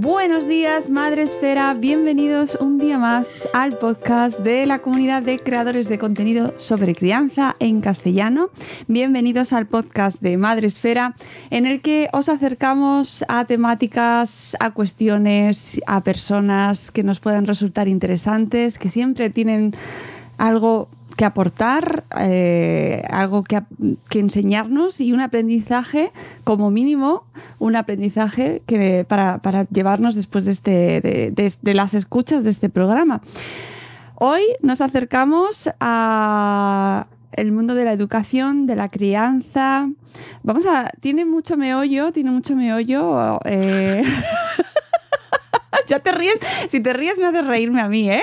Buenos días, Madre Esfera. Bienvenidos un día más al podcast de la comunidad de creadores de contenido sobre crianza en castellano. Bienvenidos al podcast de Madre Esfera, en el que os acercamos a temáticas, a cuestiones, a personas que nos puedan resultar interesantes, que siempre tienen algo que aportar, eh, algo que, que, enseñarnos y un aprendizaje, como mínimo, un aprendizaje que, para, para llevarnos después de, este, de, las escuchas de este programa. Hoy nos acercamos a el mundo de la educación, de la crianza. Vamos a. Tiene mucho meollo, tiene mucho meollo. Eh... ya te ríes. Si te ríes, me haces reírme a mí, ¿eh?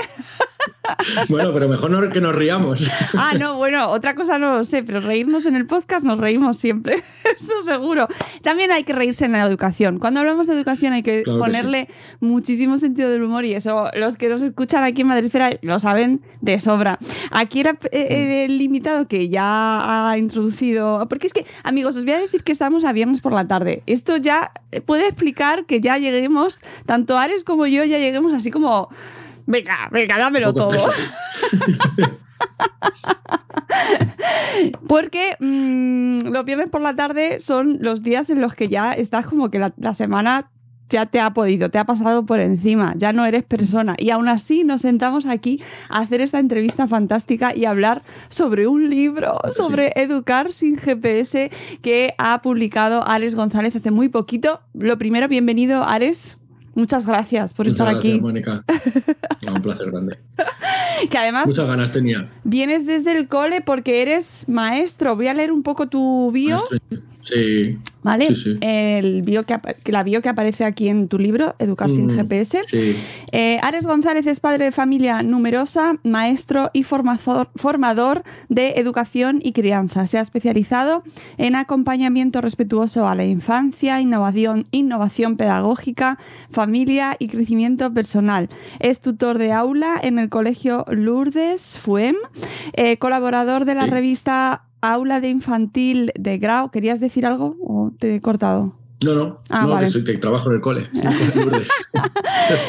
Bueno, pero mejor no que nos riamos. Ah, no, bueno, otra cosa no lo sé, pero reírnos en el podcast nos reímos siempre, eso seguro. También hay que reírse en la educación. Cuando hablamos de educación hay que claro ponerle que sí. muchísimo sentido del humor y eso los que nos escuchan aquí en Madresfera lo saben de sobra. Aquí era eh, el limitado que ya ha introducido, porque es que, amigos, os voy a decir que estamos a viernes por la tarde. Esto ya puede explicar que ya lleguemos, tanto Ares como yo, ya lleguemos así como venga, venga, dámelo todo. Porque mmm, los viernes por la tarde son los días en los que ya estás como que la, la, semana ya te ha podido, te ha pasado por encima, ya no eres persona. Y aún así nos sentamos aquí a hacer esta entrevista fantástica y hablar sobre un libro, sobre sí. Educar sin GPS que ha publicado Ares González hace muy poquito. Lo primero, bienvenido, Ares. Muchas gracias por Muchas estar gracias, aquí. Mónica. No, un placer grande. que además. Muchas ganas tenía. Vienes desde el cole porque eres maestro. Voy a leer un poco tu bio. Maestro. Sí. ¿Vale? Sí, sí. El bio que, la bio que aparece aquí en tu libro, Educar sin Mm, GPS. sí. Eh, Ares González es padre de familia numerosa, maestro y formador, formador de educación y crianza. Se ha especializado en acompañamiento respetuoso a la infancia, innovación, innovación pedagógica, familia y crecimiento personal. Es tutor de aula en el Colegio Lourdes FUEM, eh, colaborador de la revista Aula de Infantil de Grau. ¿Querías decir algo o te he cortado? No, no, Ah, no vale. que, soy, que trabajo en el cole.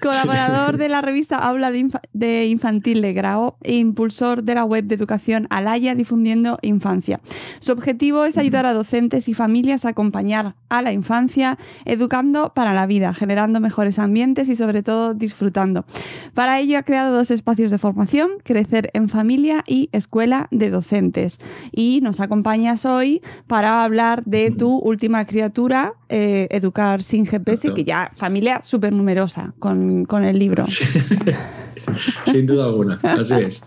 Colaborador de la revista Aula de, Infa- de Infantil de Grau e impulsor de la web de educación Alaya difundiendo infancia. Su objetivo es ayudar a docentes y familias a acompañar a la infancia, educando para la vida, generando mejores ambientes y sobre todo disfrutando. Para ello ha creado dos espacios de formación, Crecer en Familia y Escuela de Docentes. Y nos acompañas hoy para hablar de tu última criatura, eh, Educar sin GPS, Exacto. que ya familia súper numerosa con, con el libro. Sin duda alguna, así es.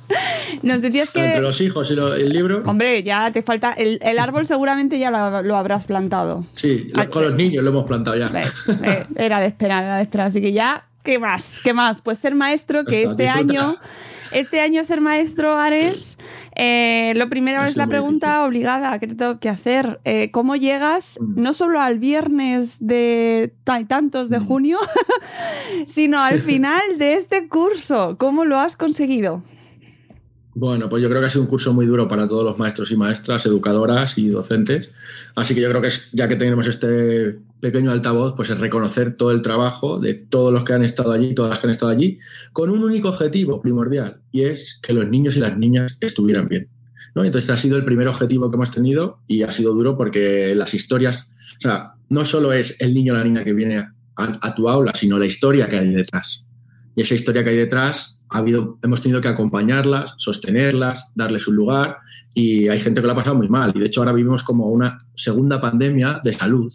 Nos decías que... Entre los hijos y lo- el libro. Hombre, ya te falta... El, el árbol seguramente ya lo, lo habrás plantado. Sí, Ah, con los niños lo hemos plantado ya. Eh, era de esperar, era de esperar. Así que ya, ¿qué más? ¿Qué más? Pues ser maestro, que Está, este disfruta. año, este año ser maestro, Ares, eh, lo primero es la pregunta difícil. obligada que te tengo que hacer. Eh, ¿Cómo llegas Mm. no solo al viernes de tantos de Mm. junio, sino al final de este curso? ¿Cómo lo has conseguido? Bueno, pues yo creo que ha sido un curso muy duro para todos los maestros y maestras, educadoras y docentes. Así que yo creo que ya que tenemos este pequeño altavoz, pues es reconocer todo el trabajo de todos los que han estado allí, todas las que han estado allí, con un único objetivo primordial, y es que los niños y las niñas estuvieran bien. ¿no? Entonces ha sido el primer objetivo que hemos tenido y ha sido duro porque las historias, o sea, no solo es el niño o la niña que viene a, a tu aula, sino la historia que hay detrás. Y esa historia que hay detrás, ha habido, hemos tenido que acompañarlas, sostenerlas, darles un lugar y hay gente que lo ha pasado muy mal. Y de hecho ahora vivimos como una segunda pandemia de salud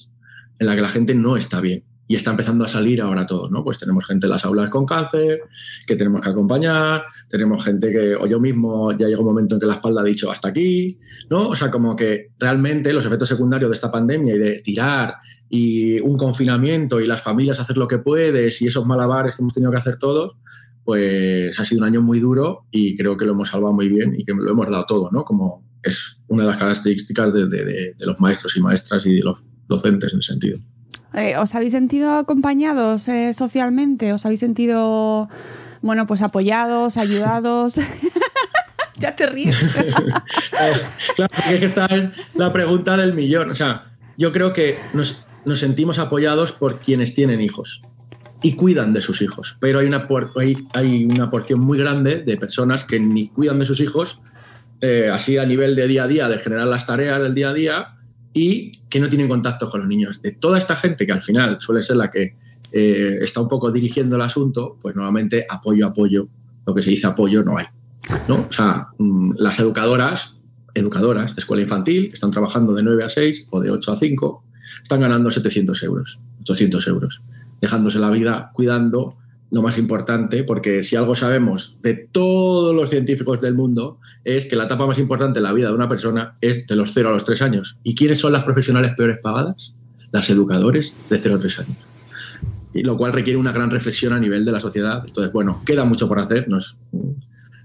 en la que la gente no está bien. Y está empezando a salir ahora todo, ¿no? Pues tenemos gente en las aulas con cáncer, que tenemos que acompañar, tenemos gente que, o yo mismo, ya llega un momento en que la espalda ha dicho hasta aquí, ¿no? O sea, como que realmente los efectos secundarios de esta pandemia y de tirar y un confinamiento y las familias hacer lo que puedes y esos malabares que hemos tenido que hacer todos, pues ha sido un año muy duro y creo que lo hemos salvado muy bien y que lo hemos dado todo, ¿no? Como es una de las características de, de- de- de los maestros y maestras y de los docentes en ese sentido. Eh, ¿Os habéis sentido acompañados eh, socialmente? ¿Os habéis sentido, bueno, pues apoyados, ayudados? ya te ríes. Claro, porque es que esta es la pregunta del millón. O sea, yo creo que nos, nos sentimos apoyados por quienes tienen hijos y cuidan de sus hijos. Pero hay una, hay, hay una porción muy grande de personas que ni cuidan de sus hijos, eh, así a nivel de día a día, de generar las tareas del día a día, y que no tienen contacto con los niños. De toda esta gente que al final suele ser la que eh, está un poco dirigiendo el asunto, pues nuevamente apoyo, apoyo, lo que se dice apoyo no hay. ¿no? O sea, mm, las educadoras, educadoras de escuela infantil, que están trabajando de 9 a 6 o de 8 a 5, están ganando 700 euros, 800 euros, dejándose la vida cuidando lo más importante, porque si algo sabemos de todos los científicos del mundo, es que la etapa más importante en la vida de una persona es de los 0 a los 3 años. ¿Y quiénes son las profesionales peores pagadas? Las educadores de 0 a 3 años. Y lo cual requiere una gran reflexión a nivel de la sociedad. Entonces, bueno, queda mucho por hacer.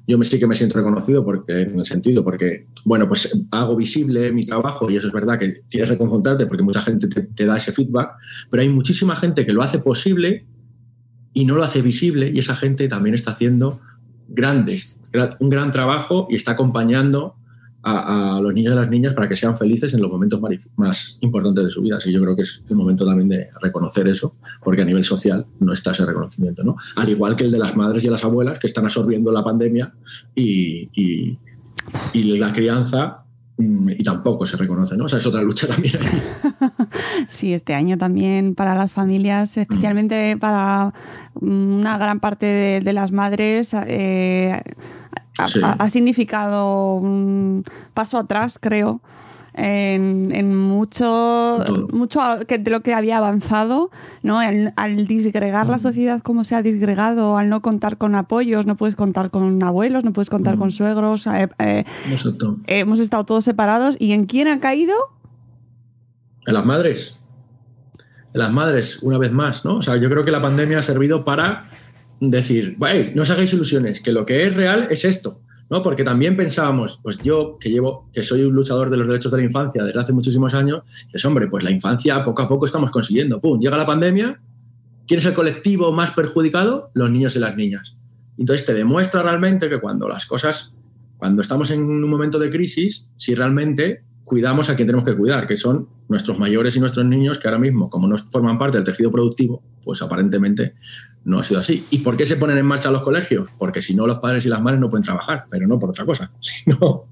Yo me sí que me siento reconocido porque, en el sentido, porque, bueno, pues hago visible mi trabajo y eso es verdad que tienes que confrontarte porque mucha gente te, da ese feedback, pero hay muchísima gente que lo hace posible y no lo hace visible y esa gente también está haciendo grandes, gra- un gran trabajo y está acompañando a, a los niños y las niñas para que sean felices en los momentos más, importantes de su vida. Así yo creo que es el momento también de reconocer eso, porque a nivel social no está ese reconocimiento, ¿no? Al igual que el de las madres y las abuelas que están absorbiendo la pandemia y, y- y la crianza mm, y tampoco se reconoce, ¿no? O sea, es otra lucha también. Sí, este año también para las familias, especialmente para mm, una gran parte de, de las madres, eh, ha, Sí. ha- ha significado un paso atrás, creo, en, en mucho, Todo. mucho que- de lo que había avanzado, ¿no? Al, al disgregar la sociedad como se ha disgregado, al no contar con apoyos, no puedes contar con abuelos, no puedes contar Mm. con suegros, eh, eh, Exacto. hemos estado todos separados. ¿Y en quién ha caído? En las madres. En las madres, una vez más, ¿no? O sea, yo creo que la pandemia ha servido para decir, "Hey, no os hagáis ilusiones, que lo que es real es esto, ¿no? Porque también pensábamos, pues yo que llevo, que soy un luchador de los derechos de la infancia desde hace muchísimos años, dices, hombre, pues la infancia poco a poco estamos consiguiendo. Pum, llega la pandemia, ¿quién es el colectivo más perjudicado? Los niños y las niñas. Entonces te demuestra realmente que cuando las cosas, cuando estamos en un momento de crisis, si realmente cuidamos a quien tenemos que cuidar, que son nuestros mayores y nuestros niños, que ahora mismo, como no forman parte del tejido productivo, pues aparentemente no ha sido así. ¿Y por qué se ponen en marcha los colegios? Porque si no, los padres y las madres no pueden trabajar, pero no por otra cosa. Si no,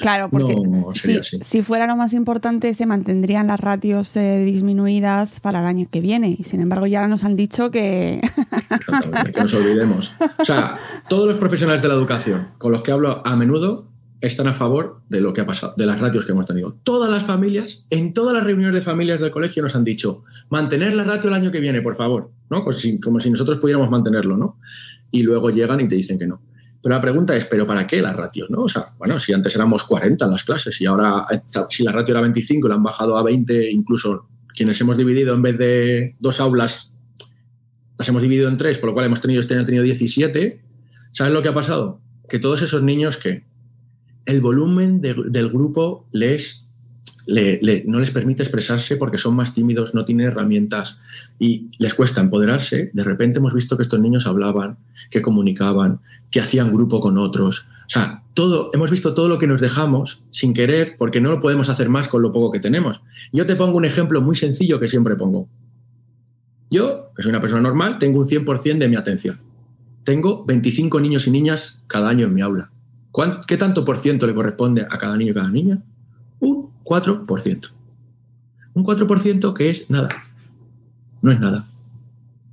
Claro, porque No sería si, así. si fuera lo más importante, se mantendrían las ratios eh, disminuidas para el año que viene. Y sin embargo, ya nos han dicho que. Que nos olvidemos. O sea, todos los profesionales de la educación con los que hablo a menudo están a favor de lo que ha pasado, de las ratios que hemos tenido. Todas las familias, en todas las reuniones de familias del colegio nos han dicho, mantener la ratio el año que viene, por favor, ¿no? Como si, como si nosotros pudiéramos mantenerlo, ¿no? Y luego llegan y te dicen que no. Pero la pregunta es, ¿pero para qué las ratios? ¿no? O sea, bueno, si antes éramos 40 en las clases y ahora, si la ratio era 25 y la han bajado a 20, incluso quienes hemos dividido en vez de dos aulas, las hemos dividido en tres, por lo cual hemos tenido este año tenido 17. ¿Sabes lo que ha pasado? Que todos esos niños que el volumen del grupo les no les permite expresarse porque son más tímidos, no tienen herramientas y les cuesta empoderarse, de repente hemos visto que estos niños hablaban, que comunicaban, que hacían grupo con otros. O sea, todo, hemos visto todo lo que nos dejamos sin querer porque no lo podemos hacer más con lo poco que tenemos. Yo te pongo un ejemplo muy sencillo que siempre pongo. Yo, que soy una persona normal, tengo un 100% de mi atención. Tengo 25 niños y niñas cada año en mi aula. ¿Qué tanto por ciento le corresponde a cada niño y cada niña? Un 4%. Un 4% que es nada. No es nada.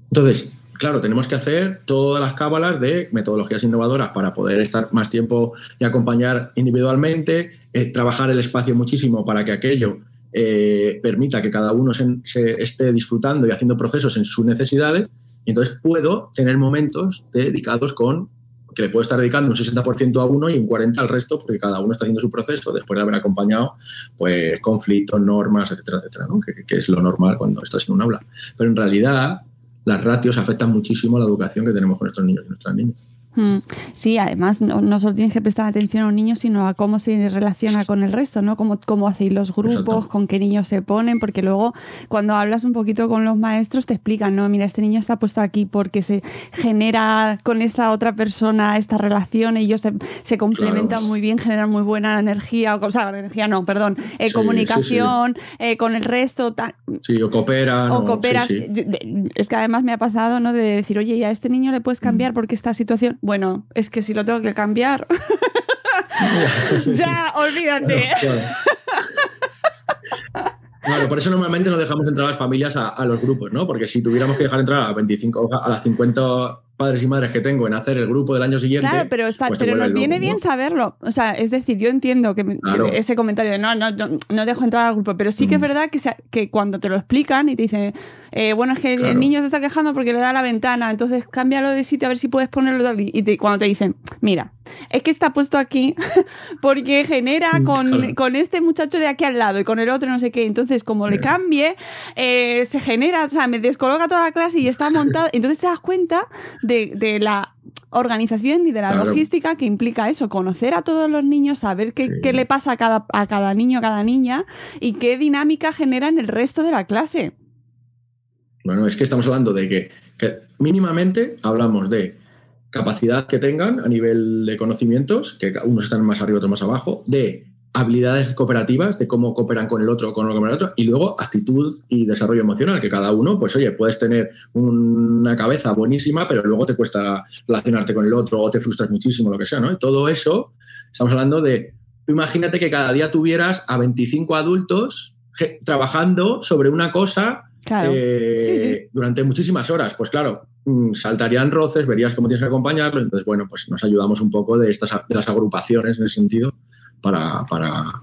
Entonces, claro, tenemos que hacer todas las cábalas de metodologías innovadoras para poder estar más tiempo y acompañar individualmente, eh, trabajar el espacio muchísimo para que aquello eh, permita que cada uno se, esté disfrutando y haciendo procesos en sus necesidades. Y entonces puedo tener momentos dedicados con que le puedo estar dedicando un 60% a uno y un 40% al resto, porque cada uno está haciendo su proceso después de haber acompañado pues, conflictos, normas, etcétera, etcétera, ¿no? que, es lo normal cuando estás en un aula. Pero en realidad las ratios afectan muchísimo a la educación que tenemos con nuestros niños y nuestras niñas. Mm. Sí, además no, solo tienes que prestar atención a un niño, sino a cómo se relaciona con el resto, ¿no? Cómo, cómo hacéis los grupos, con qué niños se ponen, porque luego cuando hablas un poquito con los maestros te explican, ¿no? Mira, este niño está puesto aquí porque se genera con esta otra persona esta relación, ellos se, se complementan muy bien, generan muy buena energía, o sea, energía no, perdón, eh, comunicación eh, con el resto. Sí, o cooperan. O, cooperas. Es que además me ha pasado, ¿no? De decir, oye, ¿y a este niño le puedes cambiar mm. porque esta situación bueno, es que si lo tengo que cambiar, ya, olvídate. Claro, por eso normalmente no dejamos entrar a las familias a, a, los grupos, ¿no? Porque si tuviéramos que dejar entrar a 25, a las 50 padres y madres que tengo en hacer el grupo del año siguiente. Claro, pero, está, pues pero nos viene bien saberlo. O sea, es decir, yo entiendo que, ese comentario de no, no, no, dejo entrar al grupo, pero sí que es mm. verdad que, que cuando te lo explican y te dicen, eh, bueno, es que el niño se está quejando porque le da la ventana, entonces cámbialo de sitio a ver si puedes ponerlo. Y cuando te dicen, mira, es que está puesto aquí porque genera con, con, este muchacho de aquí al lado y con el otro no sé qué. Entonces, como le cambie, eh, se genera, o sea, me descoloca toda la clase y está montado. Entonces te das cuenta de, la organización y de la logística que implica eso, conocer a todos los niños, saber qué, le pasa a cada, a cada niño, a cada niña y qué dinámica genera en el resto de la clase. Bueno, es que estamos hablando de que, que mínimamente hablamos de capacidad que tengan a nivel de conocimientos, que unos están más arriba, otros más abajo, de habilidades cooperativas de cómo cooperan con el otro, con el otro, y luego actitud y desarrollo emocional, que cada uno, pues oye, puedes tener una cabeza buenísima, pero luego te cuesta relacionarte con el otro o te frustras muchísimo, lo que sea, ¿no? Y todo eso, estamos hablando de, imagínate que cada día tuvieras a 25 adultos trabajando sobre una cosa eh, durante muchísimas horas. Pues claro, mm, saltarían roces, verías cómo tienes que acompañarlo, entonces, bueno, pues nos ayudamos un poco de, estas, de las agrupaciones en ese sentido para, para,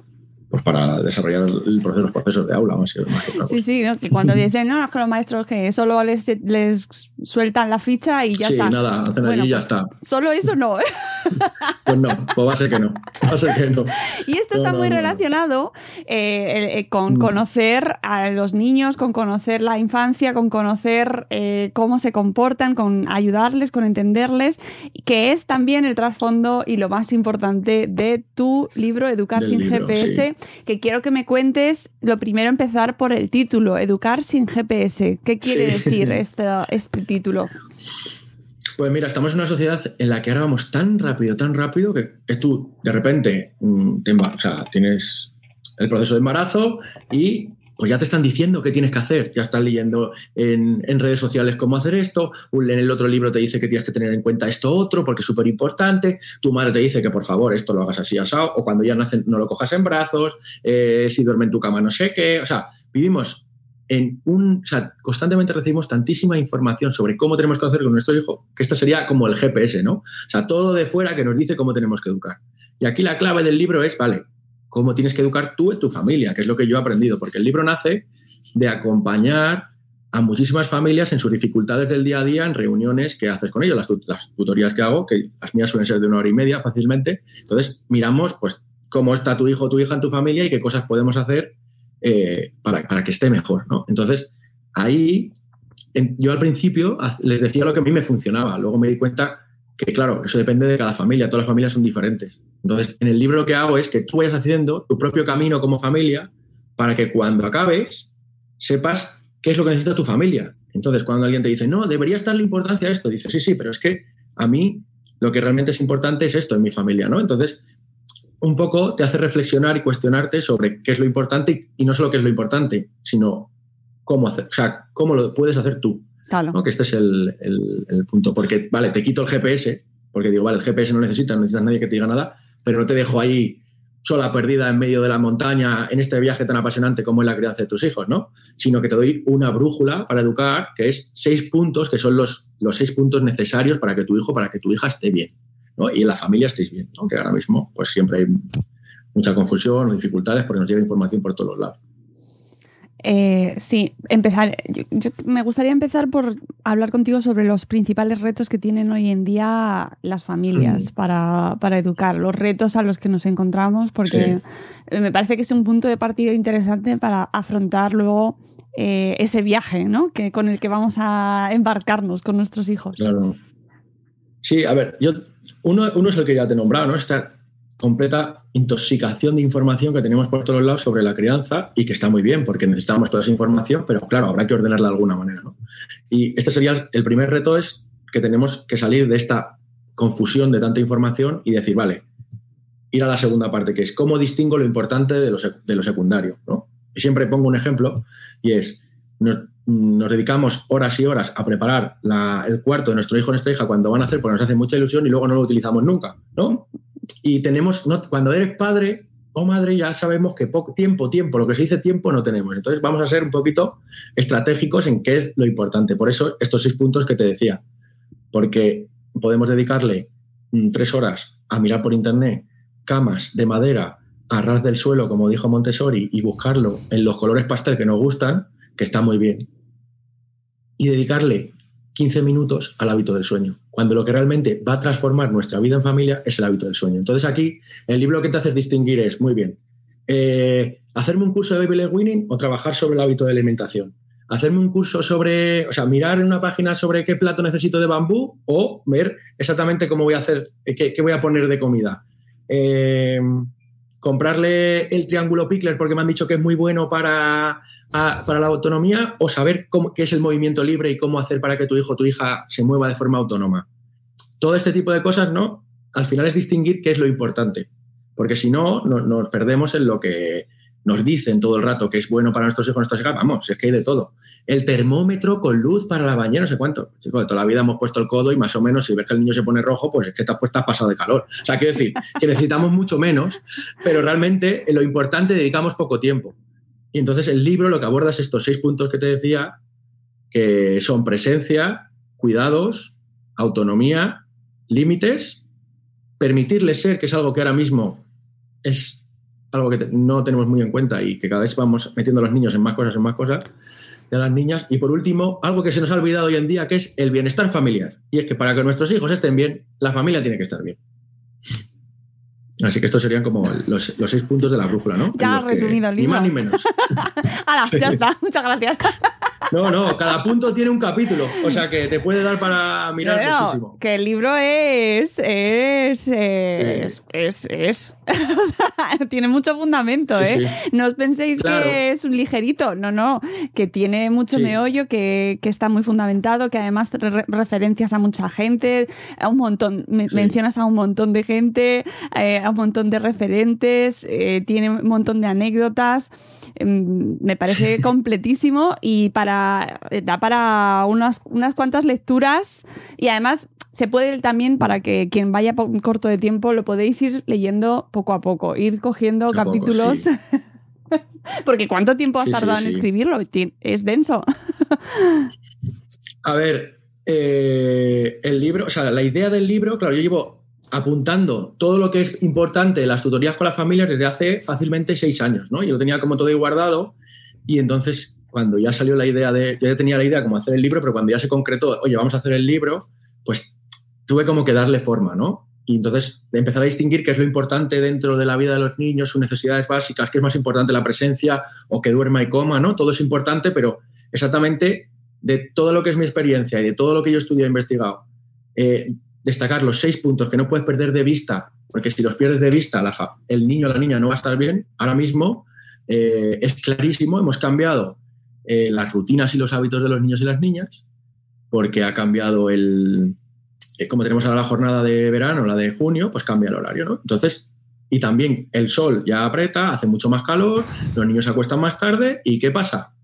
pues para desarrollar el proceso, los procesos de aula, más, que Sí, sí, que cuando dicen, no, es que los maestros que solo les, les sueltan la ficha y ya sí, está. nada, hacen allí y ya pues está. Solo eso no. ¿eh? Pues no, pues va a ser que no. Va a ser que no. Y esto está muy relacionado eh, eh, con mm. conocer a los niños, con conocer la infancia, con conocer cómo se comportan, con ayudarles, con entenderles, que es también el trasfondo y lo más importante de tu libro Educar sin GPS, que quiero que me cuentes, lo primero empezar por el título, Educar sin GPS. ¿Qué quiere decir este, este título? Pues mira, estamos en una sociedad en la que ahora vamos tan rápido, tan rápido, que, tú de repente mm, te, o sea, tienes el proceso de embarazo y pues ya te están diciendo qué tienes que hacer. Ya estás leyendo en, redes sociales cómo hacer esto. En el otro libro te dice que tienes que tener en cuenta esto otro porque es súper importante. Tu madre te dice que por favor esto lo hagas así asado. O cuando ya nacen no lo cojas en brazos. Eh, si duerme en tu cama no sé qué. O sea, vivimos en un... O sea, constantemente recibimos tantísima información sobre cómo tenemos que hacer con nuestro hijo que esto sería como el GPS, ¿no? O sea, todo de fuera que nos dice cómo tenemos que educar. Y aquí la clave del libro es, vale, cómo tienes que educar tú en tu familia, que es lo que yo he aprendido, porque el libro nace de acompañar a muchísimas familias en sus dificultades del día a día, en reuniones que haces con ellos, las, las, tutorías que hago, que las mías suelen ser de una hora y media fácilmente. Entonces, miramos pues cómo está tu hijo o tu hija en tu familia y qué cosas podemos hacer eh, para, para, que esté mejor. ¿no? Entonces, ahí yo al principio les decía lo que a mí me funcionaba, luego me di cuenta que, claro, eso depende de cada familia, todas las familias son diferentes. Entonces, en el libro lo que hago es que tú vayas haciendo tu propio camino como familia para que cuando acabes sepas qué es lo que necesita tu familia. Entonces, cuando alguien te dice, no, debería estar la importancia a esto, dices, sí, sí, pero es que a mí lo que realmente es importante es esto en mi familia, ¿no? Entonces, un poco te hace reflexionar y cuestionarte sobre qué es lo importante y no solo qué es lo importante, sino cómo hacer, o sea, cómo lo puedes hacer tú. Claro. Que este es el, el, punto. Porque, vale, te quito el GPS, porque digo, vale, el GPS no necesitas, no necesitas nadie que te diga nada, pero no te dejo ahí sola perdida en medio de la montaña en este viaje tan apasionante como es la crianza de tus hijos, ¿no? Sino que te doy una brújula para educar, que es seis puntos, que son los, los seis puntos necesarios para que tu hijo, para que tu hija esté bien, ¿no? Y en la familia estéis bien, aunque ahora mismo pues siempre hay mucha confusión o dificultades porque nos llega información por todos los lados. Eh, sí, empezar. Yo, me gustaría empezar por hablar contigo sobre los principales retos que tienen hoy en día las familias para, educar, los retos a los que nos encontramos, porque me parece que es un punto de partida interesante para afrontar luego eh, ese viaje ¿no? que, con el que vamos a embarcarnos con nuestros hijos. Claro. Sí, a ver, yo, uno, uno es el que ya te he nombrado, ¿no? Esta completa intoxicación de información que tenemos por todos lados sobre la crianza y que está muy bien porque necesitamos toda esa información, pero claro, habrá que ordenarla de alguna manera. ¿no? Y este sería el primer reto es que tenemos que salir de esta confusión de tanta información y decir, vale, ir a la segunda parte, que es cómo distingo lo importante de lo, de lo secundario. ¿no? Y siempre pongo un ejemplo y es, nos, dedicamos horas y horas a preparar el cuarto de nuestro hijo o nuestra hija cuando van a hacer, porque nos hace mucha ilusión y luego no lo utilizamos nunca, ¿no? Y tenemos, cuando eres padre o madre, ya sabemos que poco tiempo, tiempo, lo que se dice tiempo no tenemos. Entonces vamos a ser un poquito estratégicos en qué es lo importante. Por eso estos seis puntos que te decía, porque podemos dedicarle mm, tres horas a mirar por internet camas de madera a ras del suelo, como dijo Montessori, y buscarlo en los colores pastel que nos gustan, que está muy bien. Y dedicarle 15 minutos al hábito del sueño, cuando lo que realmente va a transformar nuestra vida en familia es el hábito del sueño. Entonces aquí el libro que te hace distinguir es, muy bien, eh, hacerme un curso de Baby Winning o trabajar sobre el hábito de alimentación. Hacerme un curso sobre, o sea, mirar en una página sobre qué plato necesito de bambú o ver exactamente cómo voy a hacer, eh, qué, voy a poner de comida. Eh, comprarle el triángulo Pickler porque me han dicho que es muy bueno para para la autonomía o saber cómo, qué es el movimiento libre y cómo hacer para que tu hijo o tu hija se mueva de forma autónoma. Todo este tipo de cosas, ¿no? Al final es distinguir qué es lo importante, porque si no, nos perdemos en lo que nos dicen todo el rato que es bueno para nuestros hijos, nuestras hijas. Vamos, es que hay de todo. El termómetro con luz para la bañera, no sé cuánto. Toda la vida hemos puesto el codo y más o menos si ves que el niño se pone rojo, pues es que te has puesto pasado de calor. O sea, quiero decir que necesitamos mucho menos, pero realmente en lo importante dedicamos poco tiempo. Y entonces el libro lo que aborda es estos seis puntos que te decía, que son presencia, cuidados, autonomía, límites, permitirles ser, que es algo que ahora mismo es algo que no tenemos muy en cuenta y que cada vez vamos metiendo a los niños en más cosas, en más cosas, y a las niñas. Y por último, algo que se nos ha olvidado hoy en día, que es el bienestar familiar. Y es que para que nuestros hijos estén bien, la familia tiene que estar bien. Así que estos serían como los, seis puntos de la brújula, ¿no? Ya resumido el libro. Ni más ni menos. Ya está. Muchas gracias. No, no, cada punto tiene un capítulo, o sea que te puede dar para mirar muchísimo. Que el libro es. es. es. es, es. o sea, tiene mucho fundamento, ¿eh? No os penséis que es un ligerito, no, no, que tiene mucho meollo, que, que, está muy fundamentado, que además referencias a mucha gente, a un montón, mencionas a un montón de gente, eh, a un montón de referentes, eh, tiene un montón de anécdotas. Em, me parece completísimo y para da para unas, unas cuantas lecturas y además se puede también, para que quien vaya por un corto de tiempo, lo podéis ir leyendo poco a poco, ir cogiendo capítulos. Porque ¿cuánto tiempo has tardado en escribirlo? Es denso. a ver, eh, el libro, o sea, la idea del libro, claro, yo llevo apuntando todo lo que es importante en las tutorías con las familias desde hace fácilmente seis años, ¿no? Yo lo tenía como todo ahí guardado y entonces cuando ya salió la idea de, yo ya tenía la idea como hacer el libro, pero cuando ya se concretó, oye, vamos a hacer el libro, pues tuve como que darle forma, ¿no? Y entonces empezar a distinguir qué es lo importante dentro de la vida de los niños, sus necesidades básicas, qué es más importante la presencia o que duerma y coma, ¿no? Todo es importante, pero exactamente de todo lo que es mi experiencia y de todo lo que yo estudié e investigado, eh, destacar los seis puntos que no puedes perder de vista, porque si los pierdes de vista, el niño o la niña no va a estar bien. Ahora mismo eh, es clarísimo, hemos cambiado eh, las rutinas y los hábitos de los niños y las niñas, porque ha cambiado el, como tenemos ahora la jornada de verano, la de junio, pues cambia el horario, ¿no? Entonces, y también el sol ya aprieta, hace mucho más calor, los niños se acuestan más tarde, ¿y qué pasa?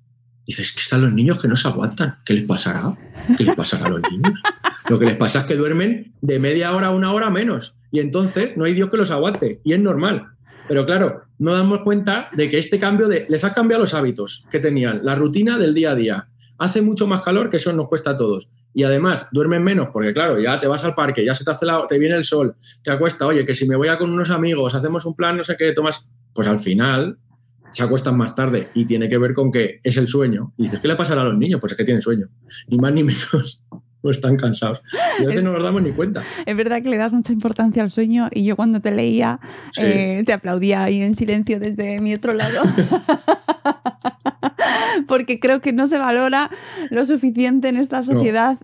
Dices, que están los niños que no se aguantan. ¿Qué les pasará? ¿Qué les pasará a los niños? Lo que les pasa es que duermen de media hora a una hora menos. Y entonces no hay Dios que los aguante. Y es normal. Pero claro, no damos cuenta de que este cambio de. Les ha cambiado los hábitos que tenían, la rutina del día a día. Hace mucho más calor, que eso nos cuesta a todos y además duermen menos porque claro, ya te vas al parque, ya se te hace la, te viene el sol, te acuesta, oye, que si me voy a con unos amigos, hacemos un plan, no sé qué, tomas, pues al final se acuestan más tarde y tiene que ver con que es el sueño. Y dices, ¿qué le pasará a los niños? Pues es que tienen sueño, ni más ni menos. Pues están cansados. Y a veces no nos damos ni cuenta. Es verdad que le das mucha importancia al sueño y yo cuando te leía eh, te aplaudía ahí en silencio desde mi otro lado. Porque creo que no se valora lo suficiente en esta sociedad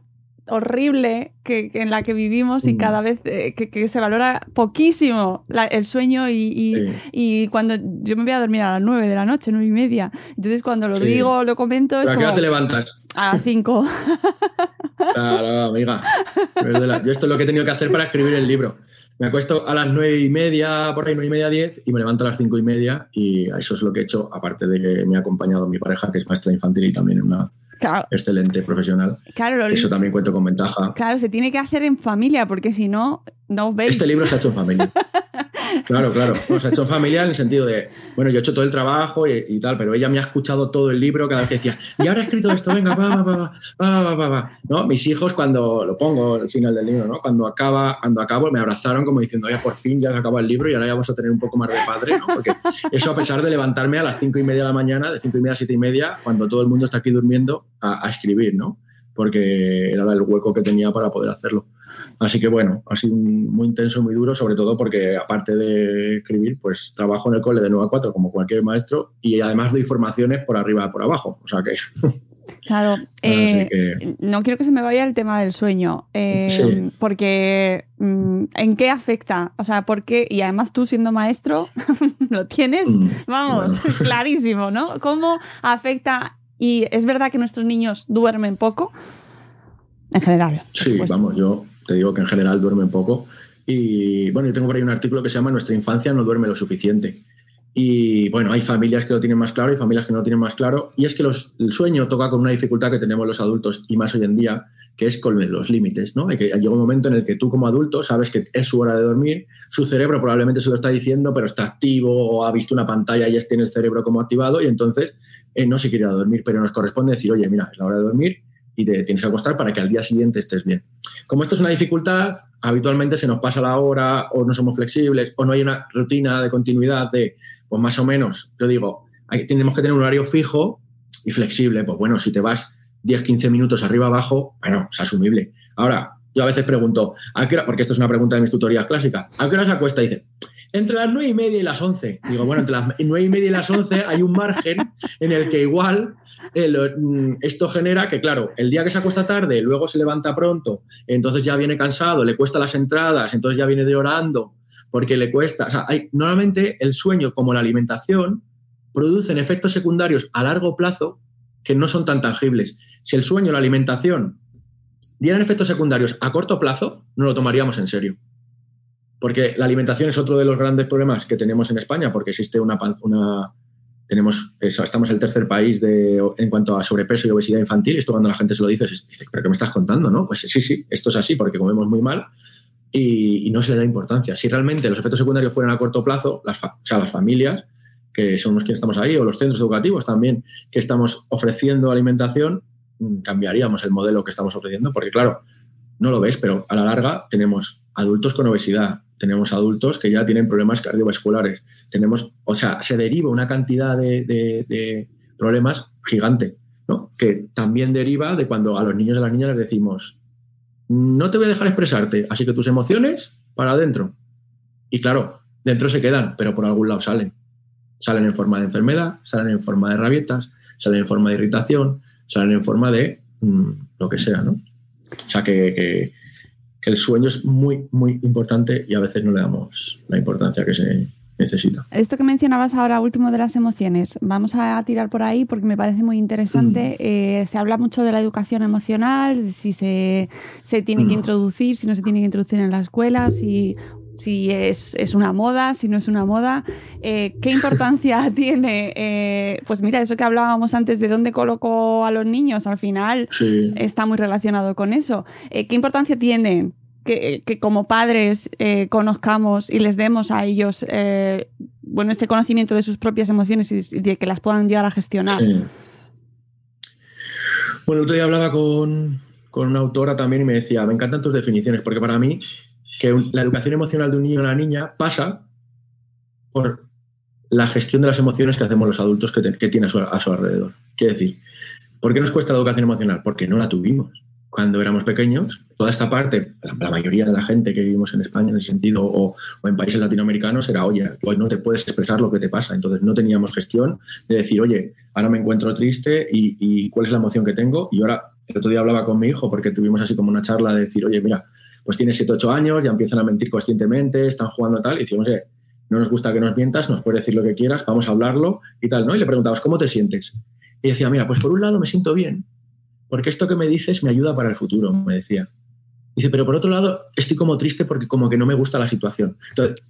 horrible que, en la que vivimos y mm. cada vez eh, que, se valora poquísimo el sueño y, cuando yo me voy a dormir a las nueve de la noche, nueve y media. Entonces cuando lo digo, lo comento... ¿A qué hora te levantas? A las cinco. claro, amiga. Yo esto es lo que he tenido que hacer para escribir el libro. Me acuesto a las nueve y media, por ahí nueve y media, diez, y me levanto a las cinco y media y eso es lo que he hecho, aparte de que me ha acompañado mi pareja, que es maestra infantil y también una excelente profesional. Claro, Eso también cuento con ventaja. Claro, se tiene que hacer en familia, porque si no, no os veis. Este libro se ha hecho en familia. Claro, claro. se ha hecho en familia en el sentido de, bueno, yo he hecho todo el trabajo y, tal, pero ella me ha escuchado todo el libro cada vez que decía, y ahora he escrito esto, venga, va, va, va, va, va, va, ¿no? Mis hijos cuando lo pongo al final del libro, ¿no? Cuando acaba, cuando acabo me abrazaron como diciendo, ya por fin ya se acaba el libro y ahora ya vamos a tener un poco más de padre, ¿no? Porque eso a pesar de levantarme a las cinco y media de la mañana, de cinco y media a siete y media, cuando todo el mundo está aquí durmiendo, a, a escribir, ¿no? Porque era el hueco que tenía para poder hacerlo. Así que bueno, ha sido muy intenso y muy duro, sobre todo porque aparte de escribir, pues trabajo en el cole de 9 a 4 como cualquier maestro y además doy formaciones por arriba y por abajo. O sea que... Claro, eh, no quiero que se me vaya el tema del sueño, eh, porque mm, ¿en qué afecta? O sea, ¿por qué? Y además tú siendo maestro, lo tienes, mm, vamos, clarísimo, ¿no? ¿Cómo afecta? Y es verdad que nuestros niños duermen poco, en general. Sí, vamos, yo te digo que en general duermen poco. Y bueno, yo tengo por ahí un artículo que se llama Nuestra infancia no duerme lo suficiente. Y bueno, hay familias que lo tienen más claro y familias que no lo tienen más claro. Y es que los, el sueño toca con una dificultad que tenemos los adultos y más hoy en día, que es con los límites. ¿no? Hay que, llega un momento en el que tú como adulto sabes que es su hora de dormir, su cerebro probablemente se lo está diciendo, pero está activo o ha visto una pantalla y ya tiene el cerebro como activado y entonces eh, no se quiere dormir, pero nos corresponde decir, oye, mira, es la hora de dormir y te tienes que acostar para que al día siguiente estés bien. Como esto es una dificultad, habitualmente se nos pasa la hora o no somos flexibles o no hay una rutina de continuidad de, pues más o menos, yo digo, tenemos que tener un horario fijo y flexible. Pues bueno, si te vas 10, 15 minutos arriba abajo, bueno, es asumible. Ahora, yo a veces pregunto, ¿a qué porque esto es una pregunta de mis tutorías clásicas, ¿a qué hora se acuesta? Dice, entre las nueve y media y las 11. Digo, bueno, entre las nueve y media y las 11 hay un margen en el que igual eh, mm, esto genera que, claro, el día que se acuesta tarde, luego se levanta pronto, entonces ya viene cansado, le cuesta las entradas, entonces ya viene llorando, porque le cuesta. O sea, hay, normalmente el sueño como la alimentación producen efectos secundarios a largo plazo que no son tan tangibles. Si el sueño la alimentación dieran efectos secundarios a corto plazo, no lo tomaríamos en serio. Porque la alimentación es otro de los grandes problemas que tenemos en España, porque existe una, una tenemos, estamos el tercer país de, en cuanto a sobrepeso y obesidad infantil. Esto cuando la gente se lo dice, dice, ¿pero qué me estás contando? ¿no? Pues sí, sí, esto es así porque comemos muy mal y, no se le da importancia. Si realmente los efectos secundarios fueran a corto plazo, las, o sea, las familias, que somos quienes estamos ahí, o los centros educativos también, que estamos ofreciendo alimentación, mm, cambiaríamos el modelo que estamos ofreciendo, porque claro, no lo ves, pero a la larga tenemos adultos con obesidad, tenemos adultos que ya tienen problemas cardiovasculares, tenemos, o sea, se deriva una cantidad de, problemas gigante, ¿no? Que también deriva de cuando a los niños y a las niñas les decimos, no te voy a dejar expresarte, así que tus emociones para adentro. Y claro, dentro se quedan, pero por algún lado salen. Salen en forma de enfermedad, salen en forma de rabietas, salen en forma de irritación, salen en forma de mm, lo que sea, ¿no? O sea que, el sueño es muy, muy importante y a veces no le damos la importancia que se necesita. Esto que mencionabas ahora, último de las emociones, vamos a tirar por ahí porque me parece muy interesante. Mm. Eh, se habla mucho de la educación emocional, si se, tiene que mm. introducir, si no se tiene que introducir en la escuela, si si es, una moda, si no es una moda, eh, qué importancia tiene, eh, pues mira, eso que hablábamos antes de dónde coloco a los niños, al final está muy relacionado con eso. Eh, ¿Qué importancia tiene que, como padres conozcamos y les demos a ellos bueno, ese conocimiento de sus propias emociones y de que las puedan llegar a gestionar? Bueno, el otro día hablaba con, con una autora también y me decía, me encantan tus definiciones, porque para mí que la educación emocional de un niño o una niña pasa por la gestión de las emociones que hacemos los adultos que, tiene a su, alrededor. Quiere decir, ¿por qué nos cuesta la educación emocional? Porque no la tuvimos. Cuando éramos pequeños, toda esta parte, la, mayoría de la gente que vivimos en España en ese sentido, o, en países latinoamericanos, era, oye, no te puedes expresar lo que te pasa. Entonces no teníamos gestión de decir, oye, ahora me encuentro triste y, y cuál es la emoción que tengo. Y ahora, el otro día hablaba con mi hijo porque tuvimos así como una charla de decir, oye, mira, pues tiene 7, 8 años, ya empiezan a mentir conscientemente, están jugando tal, y decimos, eh, no nos gusta que nos mientas, nos puedes decir lo que quieras, vamos a hablarlo y tal, ¿no? Y le preguntamos, ¿cómo te sientes? Y decía, mira, pues por un lado me siento bien, porque esto que me dices me ayuda para el futuro, me decía. Dice, pero por otro lado estoy como triste porque como que no me gusta la situación. Entonces,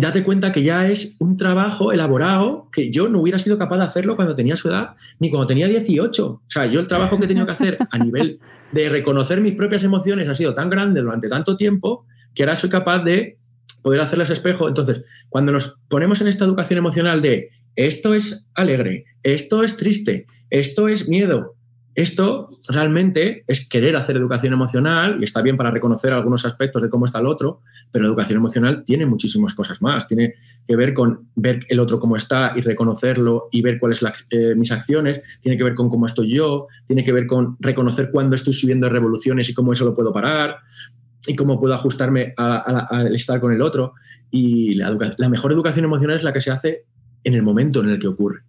date cuenta que ya es un trabajo elaborado que yo no hubiera sido capaz de hacerlo cuando tenía su edad, ni cuando tenía 18. O sea, yo el trabajo que he tenido que hacer a nivel de reconocer mis propias emociones ha sido tan grande durante tanto tiempo que ahora soy capaz de poder hacerles espejo. Entonces, cuando nos ponemos en esta educación emocional de esto es alegre, esto es triste, esto es miedo, esto realmente es querer hacer educación emocional y está bien para reconocer algunos aspectos de cómo está el otro, pero la educación emocional tiene muchísimas cosas más. Tiene que ver con ver el otro cómo está y reconocerlo y ver cuáles son eh, mis acciones. Tiene que ver con cómo estoy yo. Tiene que ver con reconocer cuándo estoy subiendo revoluciones y cómo eso lo puedo parar y cómo puedo ajustarme al estar con el otro. Y la, la, mejor educación emocional es la que se hace en el momento en el que ocurre.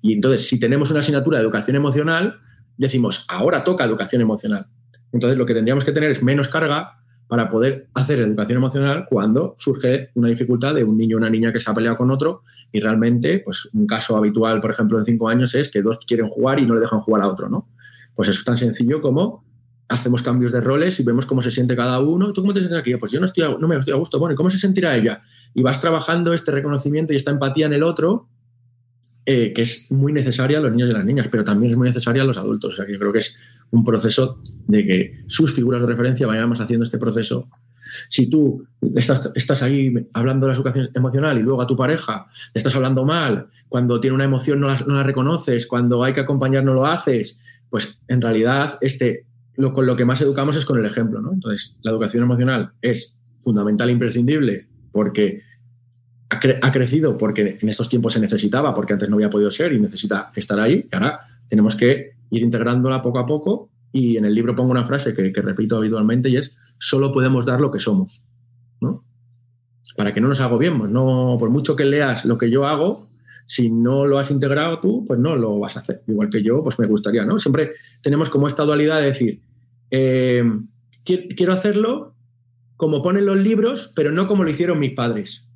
Y entonces, si tenemos una asignatura de educación emocional, decimos, ahora toca educación emocional. Entonces lo que tendríamos que tener es menos carga para poder hacer educación emocional cuando surge una dificultad de un niño o una niña que se ha peleado con otro y realmente, pues un caso habitual, por ejemplo, en cinco años es que dos quieren jugar y no le dejan jugar a otro, ¿no? Pues es tan sencillo como hacemos cambios de roles y vemos cómo se siente cada uno. ¿Tú cómo te sientes aquí? Pues yo no, estoy no me estoy a gusto. Bueno, ¿y cómo se sentirá ella? Y vas trabajando este reconocimiento y esta empatía en el otro eh, que es muy necesaria a los niños y las niñas, pero también es muy necesaria a los adultos. O sea, yo creo que es un proceso de que sus figuras de referencia vayamos haciendo este proceso. Si tú estás, estás ahí hablando de la educación emocional y luego a tu pareja le estás hablando mal, cuando tiene una emoción no la, reconoces, cuando hay que acompañar no lo haces, pues en realidad este, lo, con lo que más educamos es con el ejemplo. ¿no? Entonces, la educación emocional es fundamental e imprescindible porque ha, crecido porque en estos tiempos se necesitaba, porque antes no había podido ser y necesita estar ahí. Y ahora tenemos que ir integrándola poco a poco. Y en el libro pongo una frase que, repito habitualmente y es, solo podemos dar lo que somos. ¿no? Para que no nos agobiemos. No, por mucho que leas lo que yo hago, si no lo has integrado tú, pues no lo vas a hacer. Igual que yo, pues me gustaría, ¿no? Siempre tenemos como esta dualidad de decir, eh, quiero hacerlo como ponen los libros, pero no como lo hicieron mis padres.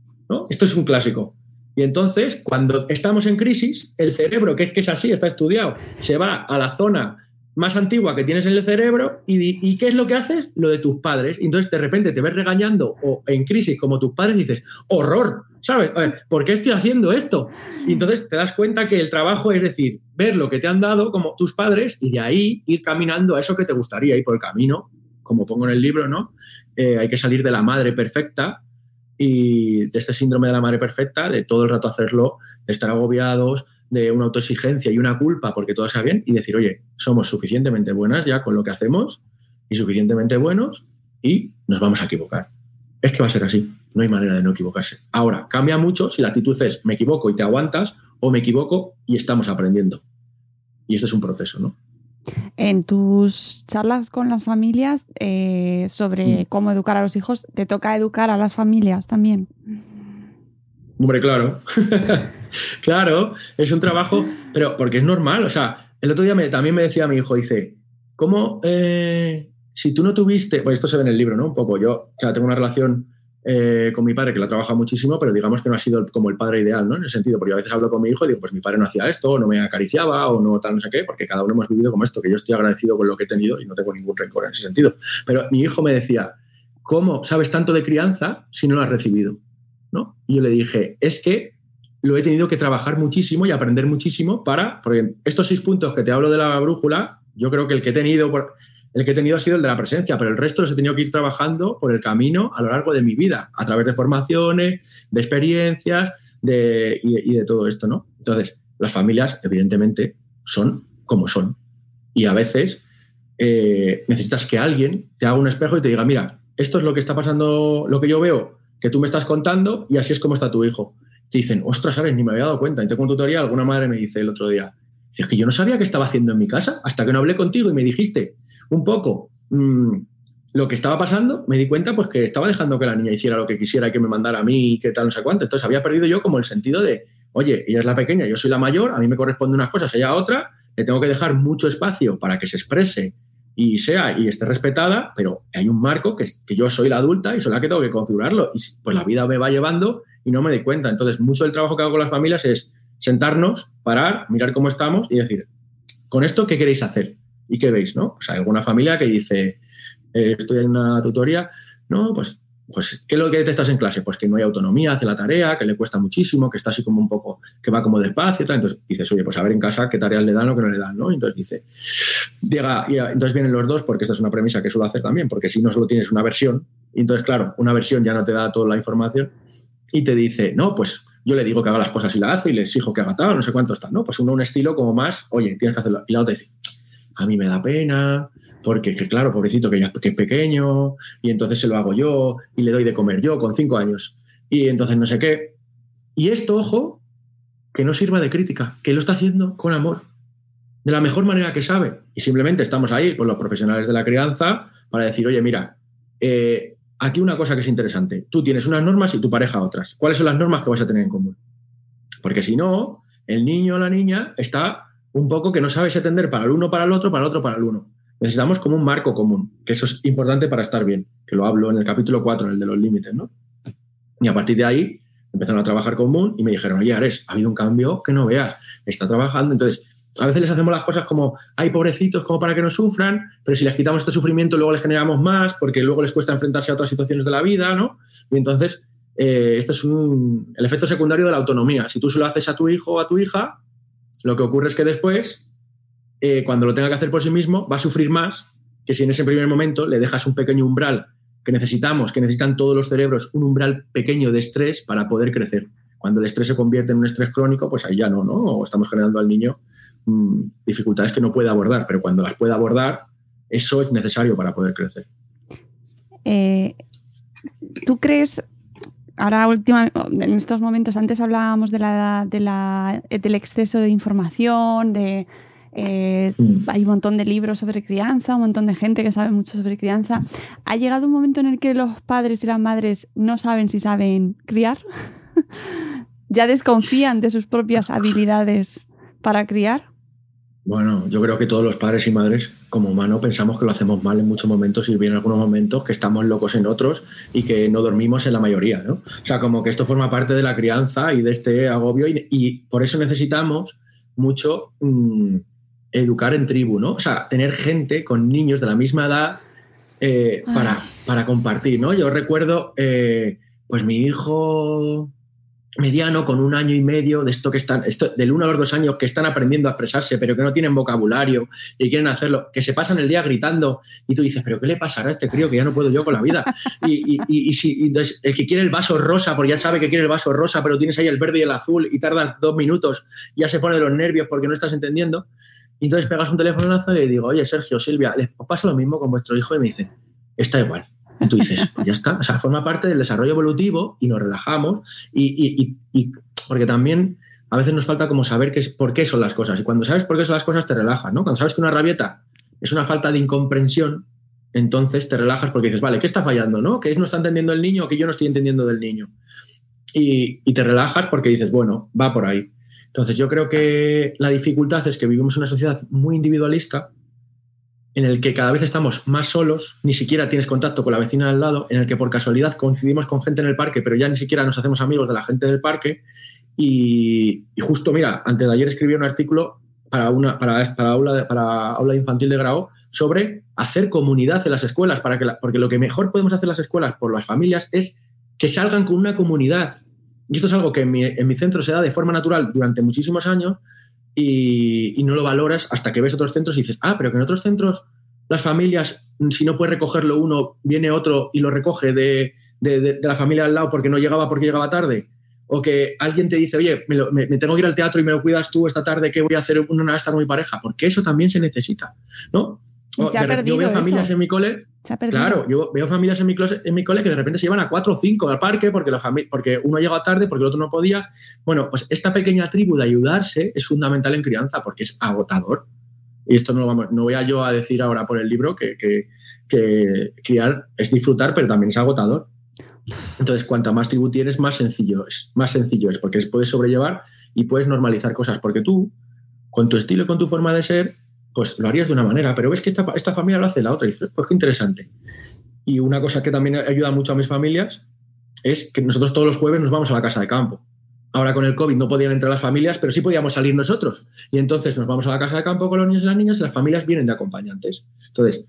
Esto es un clásico. Y entonces, cuando estamos en crisis, el cerebro, que es que es así, está estudiado, se va a la zona más antigua que tienes en el cerebro y, ¿qué es lo que haces? Lo de tus padres. Y entonces de repente te ves regañando o en crisis como tus padres y dices, horror, ¿sabes? ¿Por qué estoy haciendo esto? Y entonces te das cuenta que el trabajo es decir, ver lo que te han dado como tus padres y de ahí ir caminando a eso que te gustaría ir por el camino, como pongo en el libro, ¿no? Eh, hay que salir de la madre perfecta y de este síndrome de la madre perfecta, de todo el rato hacerlo, de estar agobiados, de una autoexigencia y una culpa porque todo sea bien y decir, oye, somos suficientemente buenas ya con lo que hacemos y suficientemente buenos y nos vamos a equivocar. Es que va a ser así, no hay manera de no equivocarse. Ahora, cambia mucho si la actitud es me equivoco y te aguantas o me equivoco y estamos aprendiendo. Y este es un proceso, ¿no? En tus charlas con las familias eh, sobre Mm. cómo educar a los hijos, ¿te toca educar a las familias también? Hombre, claro. claro, es un trabajo, pero porque es normal. O sea, el otro día me- también me decía mi hijo, dice, ¿cómo eh, si tú no tuviste, pues esto se ve en el libro, ¿no? Un poco, yo, o sea, tengo una relación eh, con mi padre que la trabaja muchísimo, pero digamos que no ha sido el- como el padre ideal, ¿no? En ese sentido, porque a veces hablo con mi hijo y digo, pues mi padre no hacía esto, o no me acariciaba, o no tal, no sé qué, porque cada uno hemos vivido como esto, que yo estoy agradecido con lo que he tenido y no tengo ningún rencor en ese sentido. Pero mi hijo me decía, ¿cómo sabes tanto de crianza si no lo has recibido? ¿No? Y yo le dije, es que lo he tenido que trabajar muchísimo y aprender muchísimo para, porque estos seis puntos que te hablo de la brújula, yo creo que el que he tenido, por- el que he tenido ha sido el de la presencia, pero el resto los he tenido que ir trabajando por el camino a lo largo de mi vida, a través de formaciones, de experiencias de, y, de, todo esto, ¿no? Entonces, las familias, evidentemente, son como son. Y a veces eh, necesitas que alguien te haga un espejo y te diga, mira, esto es lo que está pasando, lo que yo veo, que tú me estás contando y así es como está tu hijo. Te dicen, ostras, ¿sabes? Ni me había dado cuenta. Y te cuento un tutorial, alguna madre me dice el otro día, es que yo no sabía qué estaba haciendo en mi casa hasta que no hablé contigo y me dijiste un poco mm, lo que estaba pasando, me di cuenta pues que estaba dejando que la niña hiciera lo que quisiera que me mandara a mí que tal, no sé cuánto. Entonces había perdido yo como el sentido de, oye, ella es la pequeña, yo soy la mayor, a mí me corresponde unas cosas, ella otra, le tengo que dejar mucho espacio para que se exprese y sea y esté respetada, pero hay un marco que, que yo soy la adulta y soy la que tengo que configurarlo. Y pues la vida me va llevando y no me doy cuenta. Entonces, mucho del trabajo que hago con las familias es sentarnos, parar, mirar cómo estamos y decir, con esto, ¿qué queréis hacer? ¿Y qué veis? ¿no? Pues hay alguna familia que dice, eh, estoy en una tutoría, no, pues, pues, ¿qué es lo que detectas en clase? Pues que no hay autonomía, hace la tarea, que le cuesta muchísimo, que está así como un poco, que va como despacio, tal. entonces dices, oye, pues a ver en casa qué tareas le dan o qué no le dan, ¿no? Entonces dice, llega, y entonces vienen los dos, porque esta es una premisa que suelo hacer también, porque si no solo tienes una versión, entonces, claro, una versión ya no te da toda la información, y te dice, no, pues yo le digo que haga las cosas y la hace y le exijo que haga tal, no sé cuánto está, ¿no? Pues uno un estilo como más, oye, tienes que hacerlo. Y la otra dice, a mí me da pena, porque que, claro, pobrecito que ya es que es pequeño, y entonces se lo hago yo, y le doy de comer yo con cinco años, y entonces no sé qué. Y esto, ojo, que no sirva de crítica, que lo está haciendo con amor, de la mejor manera que sabe. Y simplemente estamos ahí, pues los profesionales de la crianza, para decir, oye, mira, eh, aquí una cosa que es interesante. Tú tienes unas normas y tu pareja otras. ¿Cuáles son las normas que vais a tener en común? Porque si no, el niño o la niña está un poco que no sabe si atender para el uno, para el otro, para el otro, para el uno. Necesitamos como un marco común, que eso es importante para estar bien, que lo hablo en el capítulo 4, en el de los límites, ¿no? Y a partir de ahí empezaron a trabajar común y me dijeron, oye, Ares, ha habido un cambio que no veas, está trabajando. Entonces, a veces les hacemos las cosas como, hay pobrecitos, como para que no sufran, pero si les quitamos este sufrimiento, luego les generamos más, porque luego les cuesta enfrentarse a otras situaciones de la vida, ¿no? Y entonces, eh, esto es un, el efecto secundario de la autonomía. Si tú se lo haces a tu hijo o a tu hija, lo que ocurre es que después, eh, cuando lo tenga que hacer por sí mismo, va a sufrir más que si en ese primer momento le dejas un pequeño umbral que necesitamos, que necesitan todos los cerebros, un umbral pequeño de estrés para poder crecer. Cuando el estrés se convierte en un estrés crónico, pues ahí ya no, ¿no? O estamos generando al niño mmm, dificultades que no puede abordar, pero cuando las puede abordar, eso es necesario para poder crecer. Eh, ¿Tú crees, ahora última, en estos momentos, antes hablábamos de la, de la, del exceso de información, de eh, mm. hay un montón de libros sobre crianza, un montón de gente que sabe mucho sobre crianza. ¿Ha llegado un momento en el que los padres y las madres no saben si saben criar? ¿Ya desconfían de sus propias habilidades para criar? Bueno, yo creo que todos los padres y madres, como humanos, pensamos que lo hacemos mal en muchos momentos y bien en algunos momentos, que estamos locos en otros y que no dormimos en la mayoría, ¿no? O sea, como que esto forma parte de la crianza y de este agobio y, y por eso necesitamos mucho mmm, educar en tribu, ¿no? O sea, tener gente con niños de la misma edad eh, para, para, compartir, ¿no? Yo recuerdo, eh, pues mi hijo mediano con un año y medio de esto que están, esto, del uno a los dos años que están aprendiendo a expresarse, pero que no tienen vocabulario y quieren hacerlo, que se pasan el día gritando y tú dices, pero ¿qué le pasará a este crío que ya no puedo yo con la vida? Y, y, y, si entonces, el que quiere el vaso rosa, porque ya sabe que quiere el vaso rosa, pero tienes ahí el verde y el azul y tardas dos minutos, ya se pone los nervios porque no estás entendiendo. Y entonces pegas un telefonazo y le digo, oye, Sergio, Silvia, ¿les pasa lo mismo con vuestro hijo? Y me dice, está igual. Y tú dices, pues ya está. O sea, forma parte del desarrollo evolutivo y nos relajamos. Y, y, y porque también a veces nos falta como saber qué es, por qué son las cosas. Y cuando sabes por qué son las cosas, te relajas, ¿no? Cuando sabes que una rabieta es una falta de incomprensión, entonces te relajas porque dices, vale, ¿qué está fallando, no? ¿Qué no está entendiendo el niño o que yo no estoy entendiendo del niño? Y, y te relajas porque dices, bueno, va por ahí. Entonces yo creo que la dificultad es que vivimos en una sociedad muy individualista en el que cada vez estamos más solos, ni siquiera tienes contacto con la vecina al lado, en el que por casualidad coincidimos con gente en el parque, pero ya ni siquiera nos hacemos amigos de la gente del parque. Y, justo, mira, antes de ayer escribí un artículo para, una, para, para, aula, para aula infantil de grado sobre hacer comunidad en las escuelas, para que porque lo que mejor podemos hacer las escuelas por las familias es que salgan con una comunidad. Y esto es algo que en mi, en mi centro se da de forma natural durante muchísimos años, y, no lo valoras hasta que ves otros centros y dices, ah, pero que en otros centros las familias, si no puede recogerlo uno, viene otro y lo recoge de, la familia al lado porque no llegaba porque llegaba tarde. O que alguien te dice, oye, me, tengo que ir al teatro y me lo cuidas tú esta tarde, que voy a hacer una esta con mi pareja, porque eso también se necesita, ¿no? Yo veo familias en mi cole. Claro, yo veo familias en mi, en mi cole que de repente se llevan a cuatro o cinco al parque porque, la porque uno llega tarde, porque el otro no podía. Bueno, pues esta pequeña tribu de ayudarse es fundamental en crianza porque es agotador. Y esto no lo vamos, no voy a yo a decir ahora por el libro que, que, que criar es disfrutar, pero también es agotador. Entonces, cuanta más tribu tienes, más sencillo es. Más sencillo es, porque puedes sobrellevar y puedes normalizar cosas. Porque tú, con tu estilo y con tu forma de ser, pues lo harías de una manera, pero ves que esta, esta familia lo hace la otra y dices, pues qué interesante. Y una cosa que también ayuda mucho a mis familias es que nosotros todos los jueves nos vamos a la casa de campo. Ahora con el COVID no podían entrar las familias, pero sí podíamos salir nosotros. Y entonces nos vamos a la casa de campo con los niños y las niñas y las familias vienen de acompañantes. Entonces,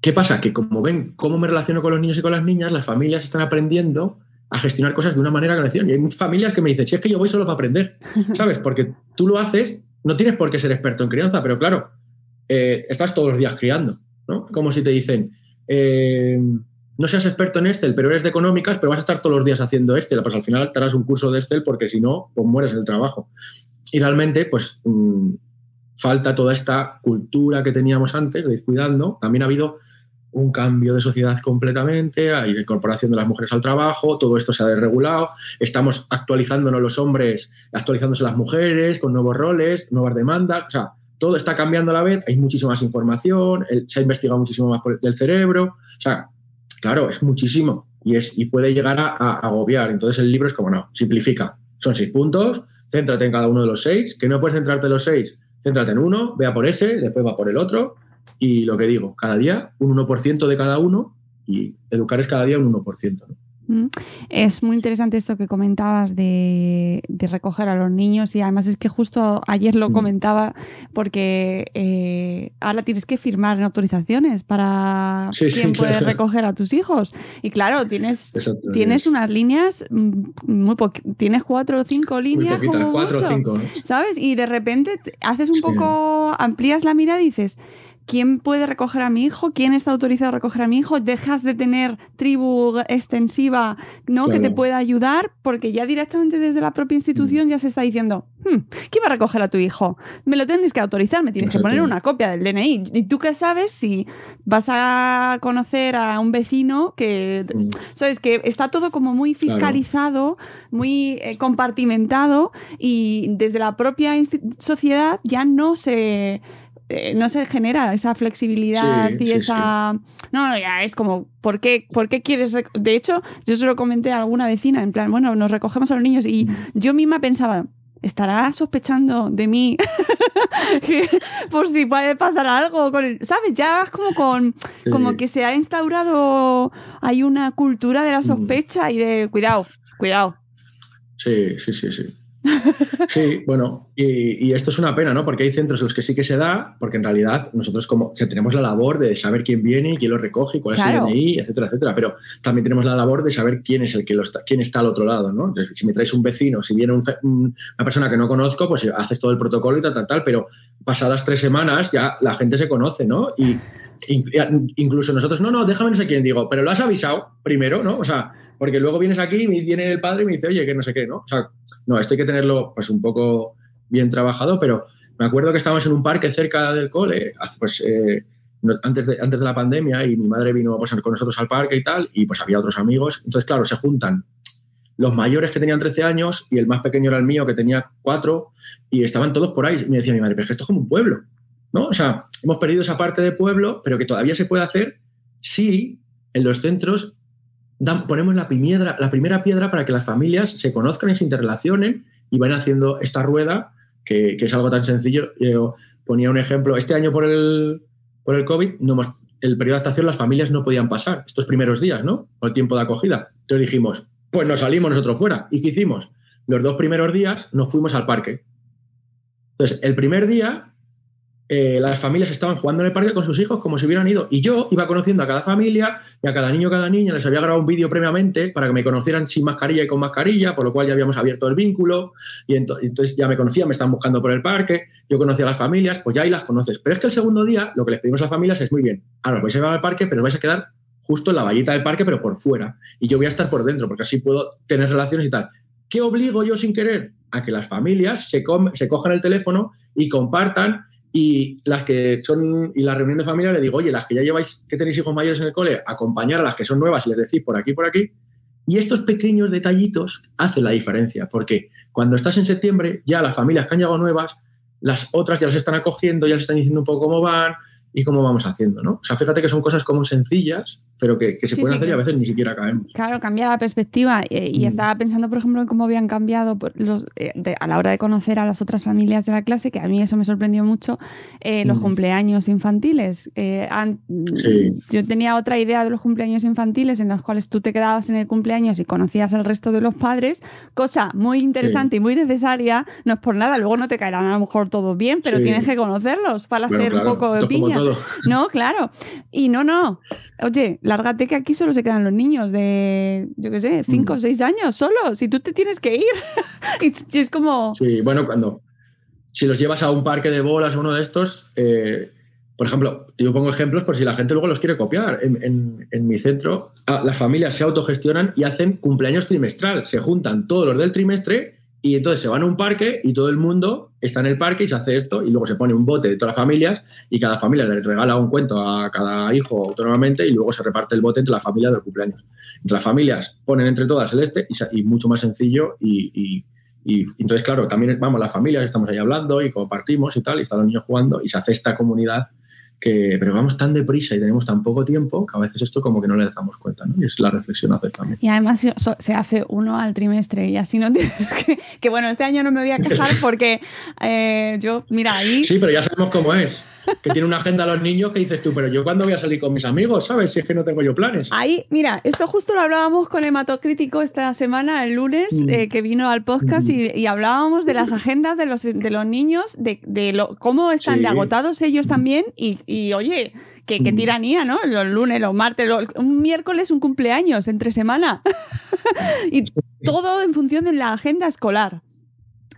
¿qué pasa? Que como ven cómo me relaciono con los niños y con las niñas, las familias están aprendiendo a gestionar cosas de una manera que no decían. Y hay muchas familias que me dicen, si es que yo voy solo para aprender, ¿sabes? Porque tú lo haces no tienes por qué ser experto en crianza, pero claro, eh, estás todos los días criando, ¿no? Como si te dicen, eh, no seas experto en Excel, pero eres de económicas, pero vas a estar todos los días haciendo Excel, pues al final te harás un curso de Excel porque si no, pues mueres en el trabajo. Y realmente, pues mm, falta toda esta cultura que teníamos antes de ir cuidando. También ha habido un cambio de sociedad completamente, hay incorporación de las mujeres al trabajo, todo esto se ha desregulado, estamos actualizándonos los hombres, actualizándose las mujeres con nuevos roles, nuevas demandas, o sea, todo está cambiando a la vez, hay muchísima más información, se ha investigado muchísimo más del cerebro, o sea, claro, es muchísimo y, es, y puede llegar a, a agobiar. Entonces el libro es como, no, simplifica, son seis puntos, céntrate en cada uno de los seis, que no puedes centrarte en los seis, céntrate en uno, vea por ese, después va por el otro, y lo que digo, cada día un 1% de cada uno y educar es cada día un 1%. Mm. Es muy interesante esto que comentabas de, recoger a los niños y además es que justo ayer lo mm. comentaba porque eh, ahora tienes que firmar autorizaciones para quién puede recoger a tus hijos y claro tienes tienes unas líneas mm, muy tienes cuatro o cinco líneas cuatro o cinco sabes y de repente haces un poco amplías la mirada y dices quién puede recoger a mi hijo, quién está autorizado a recoger a mi hijo, dejas de tener tribu extensiva ¿no? que te pueda ayudar, porque ya directamente desde la propia institución mm. ya se está diciendo, hmm, ¿quién va a recoger a tu hijo? Me lo tienes que autorizar, me tienes que poner una copia del DNI. ¿Y tú qué sabes si vas a conocer a un vecino que, mm. sabes, que está todo como muy fiscalizado, muy eh, compartimentado y desde la propia sociedad ya no se eh, no se genera esa flexibilidad y esa... No, no, ya es como, ¿por qué, ¿por qué quieres...? De hecho, yo se lo comenté a alguna vecina, en plan, bueno, nos recogemos a los niños y mm. yo misma pensaba, ¿estará sospechando de mí por si puede pasar algo con el, ¿sabes? Ya es como con como que se ha instaurado hay una cultura de la mm. sospecha y de cuidado, cuidado. Sí, sí, sí, sí. Sí, bueno, y, esto es una pena, ¿no? Porque hay centros en los que sí que se da, porque en realidad nosotros como tenemos la labor de saber quién viene y quién lo recoge cuál es el DNI, etcétera, etcétera, pero también tenemos la labor de saber quién es el que lo está, quién está al otro lado, ¿no? Entonces, si me traes un vecino, si viene una persona que no conozco, pues haces todo el protocolo y tal, tal, tal, pero pasadas tres semanas ya la gente se conoce, ¿no? Y incluso nosotros, no, no, déjame no sé quién, digo, pero lo has avisado primero, ¿no? O sea, porque luego vienes aquí y viene el padre y me dice, oye, que no sé qué, ¿no? O sea, no, esto hay que tenerlo pues un poco bien trabajado, pero me acuerdo que estábamos en un parque cerca del cole, pues eh, antes, de, antes de la pandemia y mi madre vino pues, con nosotros al parque y tal, y pues había otros amigos, entonces claro, se juntan los mayores que tenían 13 años y el más pequeño era el mío que tenía 4 y estaban todos por ahí. Y me decía mi madre, pero esto es como un pueblo, ¿no? O sea, hemos perdido esa parte de pueblo, pero que todavía se puede hacer si en los centros ponemos la, piedra, la primera piedra para que las familias se conozcan y se interrelacionen y vayan haciendo esta rueda, que, es algo tan sencillo. Yo ponía un ejemplo, este año por el, por el COVID, el periodo de adaptación las familias no podían pasar estos primeros días, ¿no? O el tiempo de acogida. Entonces dijimos, pues nos salimos nosotros fuera. ¿Y qué hicimos? Los dos primeros días nos fuimos al parque. Entonces, el primer día eh, las familias estaban jugando en el parque con sus hijos como si hubieran ido. Y yo iba conociendo a cada familia y a cada niño, cada niña. Les había grabado un vídeo previamente para que me conocieran sin mascarilla y con mascarilla, por lo cual ya habíamos abierto el vínculo. Y entonces ya me conocían, me estaban buscando por el parque. Yo conocía a las familias, pues ya ahí las conoces. Pero es que el segundo día lo que les pedimos a las familias es muy bien. Ahora vais a llevar al parque, pero vais a quedar justo en la vallita del parque, pero por fuera. Y yo voy a estar por dentro, porque así puedo tener relaciones y tal. ¿Qué obligo yo sin querer? A que las familias se, se cojan el teléfono y compartan y las que son, y la reunión de familia le digo, oye, las que ya lleváis, que tenéis hijos mayores en el cole, acompañar a las que son nuevas y les decís por aquí, por aquí. Y estos pequeños detallitos hacen la diferencia, porque cuando estás en septiembre, ya las familias que han llegado nuevas, las otras ya las están acogiendo, ya les están diciendo un poco cómo van, y cómo vamos haciendo, ¿no? O sea, fíjate que son cosas como sencillas, pero que, se pueden hacer y a veces ni siquiera caemos. Claro, cambia la perspectiva. Eh, y, mm. estaba pensando, por ejemplo, en cómo habían cambiado los, eh, a la hora de conocer a las otras familias de la clase, que a mí eso me sorprendió mucho, eh, los mm. cumpleaños infantiles. Yo tenía otra idea de los cumpleaños infantiles en los cuales tú te quedabas en el cumpleaños y conocías al resto de los padres, cosa muy interesante y muy necesaria. No es por nada, luego no te caerán a lo mejor todos bien, pero tienes que conocerlos para hacer un poco de piña. No, claro. Y no, no. Oye, lárgate que aquí solo se quedan los niños de, yo qué sé, 5 o 6 años solo. Si tú te tienes que ir. y es como. Sí, bueno, cuando. Si los llevas a un parque de bolas o uno de estos, eh, por ejemplo, te pongo ejemplos por si la gente luego los quiere copiar. En, en mi centro, ah, las familias se autogestionan y hacen cumpleaños trimestral. Se juntan todos los del trimestre y entonces se van a un parque y todo el mundo está en el parque y se hace esto y luego se pone un bote de todas las familias y cada familia le regala un cuento a cada hijo autónomamente y luego se reparte el bote entre la familia del cumpleaños. Entre las familias ponen entre todas el este y, mucho más sencillo y, y, entonces, claro, también vamos las familias, estamos ahí hablando y compartimos y tal y están los niños jugando y se hace esta comunidad que, pero vamos tan deprisa y tenemos tan poco tiempo que a veces esto como que no le damos cuenta, ¿no? Y es la reflexión a hacer también. Y además se hace uno al trimestre y así no tienes que, que bueno, este año no me voy a quejar porque eh, yo, mira, ahí... Sí, pero ya sabemos cómo es que tiene una agenda a los niños que dices tú, pero yo cuándo voy a salir con mis amigos, ¿sabes? Si es que no tengo yo planes. Ahí, mira, esto justo lo hablábamos con Hematocrítico esta semana, el lunes, mm. eh, que vino al podcast y, hablábamos de las agendas de los, de los niños, de, lo, cómo están de agotados ellos también y, oye, qué, tiranía, ¿no? Los lunes, los martes, un miércoles, un cumpleaños, entre semana. y todo en función de la agenda escolar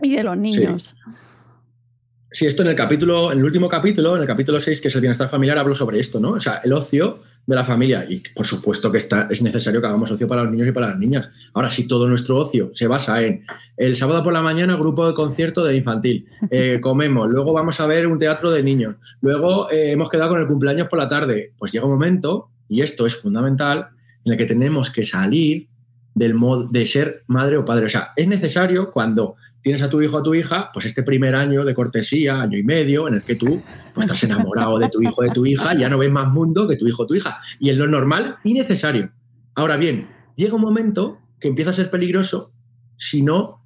y de los niños. Sí, esto en el capítulo, en el último capítulo, en el capítulo 6, que es el bienestar familiar, hablo sobre esto, ¿no? O sea, el ocio de la familia. Y por supuesto que está, es necesario que hagamos ocio para los niños y para las niñas. Ahora, si todo nuestro ocio se basa en el sábado por la mañana, grupo de concierto de infantil, eh, comemos, luego vamos a ver un teatro de niños, luego eh, hemos quedado con el cumpleaños por la tarde, pues llega un momento, y esto es fundamental, en el que tenemos que salir del modo de ser madre o padre. O sea, es necesario cuando tienes a tu hijo o a tu hija, pues este primer año de cortesía, año y medio, en el que tú pues, estás enamorado de tu hijo o de tu hija, ya no ves más mundo que tu hijo o tu hija. Y es lo normal y necesario. Ahora bien, llega un momento que empieza a ser peligroso si no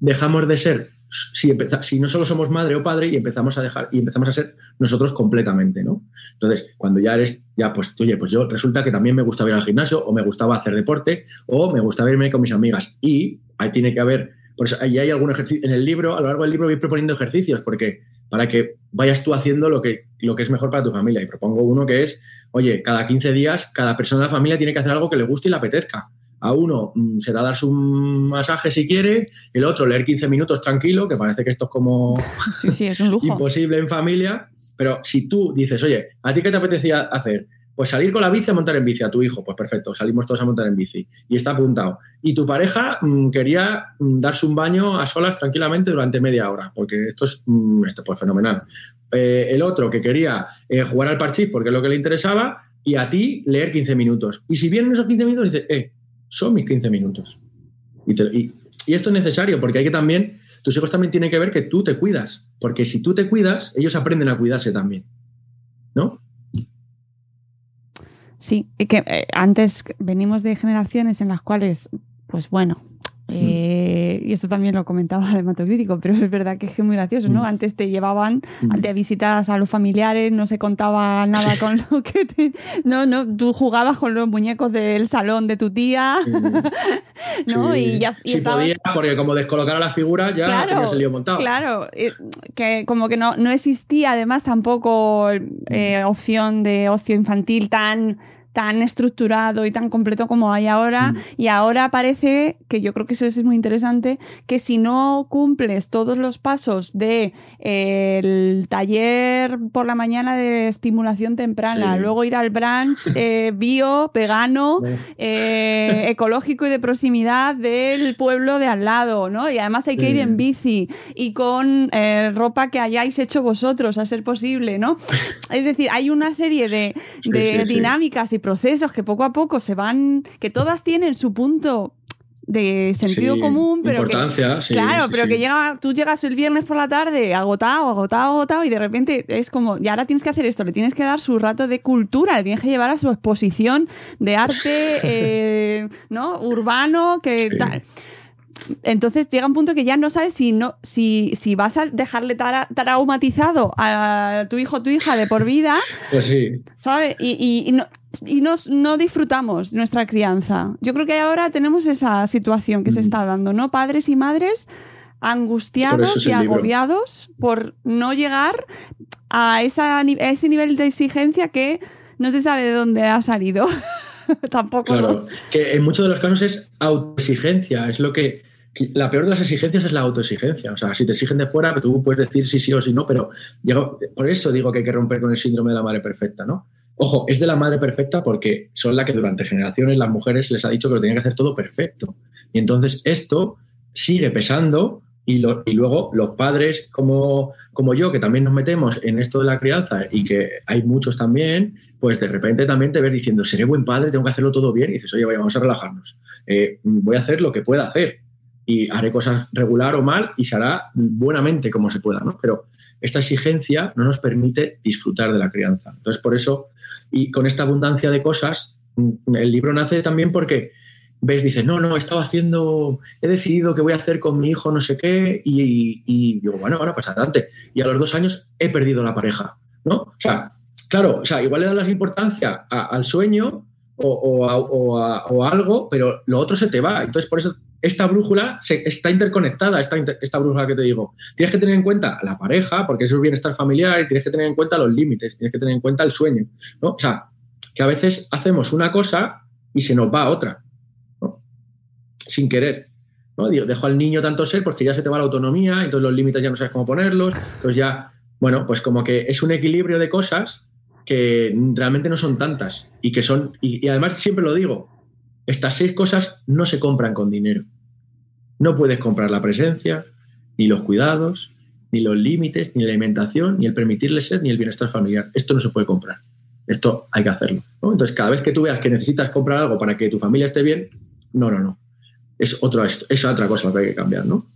dejamos de ser, si, si no solo somos madre o padre y empezamos a dejar y empezamos a ser nosotros completamente, ¿no? Entonces, cuando ya eres, ya pues, oye, pues yo resulta que también me gusta ir al gimnasio o me gustaba hacer deporte o me gusta irme con mis amigas y ahí tiene que haber pues ahí hay algún ejercicio. En el libro, a lo largo del libro, voy proponiendo ejercicios porque para que vayas tú haciendo lo que, lo que es mejor para tu familia. Y propongo uno que es, oye, cada 15 días, cada persona de la familia tiene que hacer algo que le guste y le apetezca. A uno será darse un masaje si quiere, el otro leer 15 minutos tranquilo, que parece que esto es como imposible en familia. Pero si tú dices, oye, ¿a ti qué te apetecía hacer? Pues salir con la bici a montar en bici a tu hijo, pues perfecto, salimos todos a montar en bici y está apuntado. Y tu pareja mm, quería mm, darse un baño a solas tranquilamente durante media hora, porque esto es mm, esto pues fenomenal. Eh, el otro que quería eh, jugar al parchís porque es lo que le interesaba y a ti leer 15 minutos. Y si vienen esos 15 minutos, dices, eh, son mis 15 minutos. Y, y esto es necesario porque hay que también, tus hijos también tienen que ver que tú te cuidas, porque si tú te cuidas, ellos aprenden a cuidarse también. ¿No? Sí, y que eh, antes venimos de generaciones en las cuales, pues bueno, eh, y esto también lo comentaba el hematocrítico, pero es verdad que es muy gracioso, ¿no? Mm. Antes te llevaban Mm. de visitas a los familiares, no se contaba nada con lo que te... No, no, tú jugabas con los muñecos del salón de tu tía, ¿no? Sí. Y ya y estabas- podía, porque como descolocara la figura ya Claro, tenías el lío montado. Claro, eh, que como que no, no existía además tampoco eh, opción de ocio infantil tan tan estructurado y tan completo como hay ahora Mm. y ahora parece que yo creo que eso es muy interesante que si no cumples todos los pasos de eh, el taller por la mañana de estimulación temprana Sí. luego ir al brunch eh, bio vegano eh, ecológico y de proximidad del pueblo de al lado, ¿no? Y además hay que ir en bici y con eh, ropa que hayáis hecho vosotros, a ser posible, ¿no? Es decir, hay una serie de, sí. dinámicas y procesos que poco a poco se van, que todas tienen su punto de sentido sí, común, pero que, sí, claro, sí, pero que llega, tú llegas el viernes por la tarde agotado, agotado, agotado y de repente es como, y ahora tienes que hacer esto, le tienes que dar su rato de cultura, le tienes que llevar a su exposición de arte, eh, ¿no? Urbano, que tal. Entonces llega un punto que ya no sabes si no si, si vas a dejarle tara- traumatizado a tu hijo o tu hija de por vida, Pues sí. ¿sabes? Y, y- y no, y nos- no disfrutamos nuestra crianza. Yo creo que ahora tenemos esa situación que se Mm. está dando, ¿no? Padres y madres angustiados y libro. agobiados por no llegar a, esa, a ese nivel de exigencia que no se sabe de dónde ha salido. Tampoco. Claro, que en muchos de los casos es autoexigencia, es lo que, la peor de las exigencias es la autoexigencia. O sea, si te exigen de fuera, tú puedes decir sí, sí o sí no, pero por eso digo que hay que romper con el síndrome de la madre perfecta, ¿no? Ojo, es de la madre perfecta porque son la que durante generaciones las mujeres les ha dicho que lo tenían que hacer todo perfecto. Y entonces esto sigue pesando y, luego los padres como, como yo, que también nos metemos en esto de la crianza y que hay muchos también, pues de repente también te ves diciendo, seré buen padre, tengo que hacerlo todo bien, y dices, oye, vaya, vamos a relajarnos. Eh, voy a hacer lo que pueda hacer y haré cosas regular o mal y se hará buenamente como se pueda, ¿no? Pero esta exigencia no nos permite disfrutar de la crianza. Entonces, por eso, y con esta abundancia de cosas, mm, el libro nace también porque ves, dices, no, no, he estado haciendo, he decidido que voy a hacer con mi hijo no sé qué, y, y digo, bueno, bueno, pues adelante. Y a los dos años he perdido la pareja, ¿no? O sea, claro, o sea, igual le das la importancia al sueño o, o a, o a- o algo, pero lo otro se te va. Entonces, por eso esta brújula se- está interconectada, esta, esta brújula que te digo. Tienes que tener en cuenta la pareja, porque eso es bienestar familiar, tienes que tener en cuenta los límites, tienes que tener en cuenta el sueño, ¿no? O sea, que a veces hacemos una cosa y se nos va otra. Sin querer. Dejo al niño tanto ser porque ya se te va la autonomía, entonces los límites ya no sabes cómo ponerlos, pues ya, bueno, pues como que es un equilibrio de cosas que realmente no son tantas y que son, y, además siempre lo digo, estas seis cosas no se compran con dinero. No puedes comprar la presencia, ni los cuidados, ni los límites, ni la alimentación, ni el permitirle ser, ni el bienestar familiar. Esto no se puede comprar. Esto hay que hacerlo. Entonces, cada vez que tú veas que necesitas comprar algo para que tu familia esté bien, no, no, no. Es, otro, es otra cosa lo que hay que cambiar, ¿no?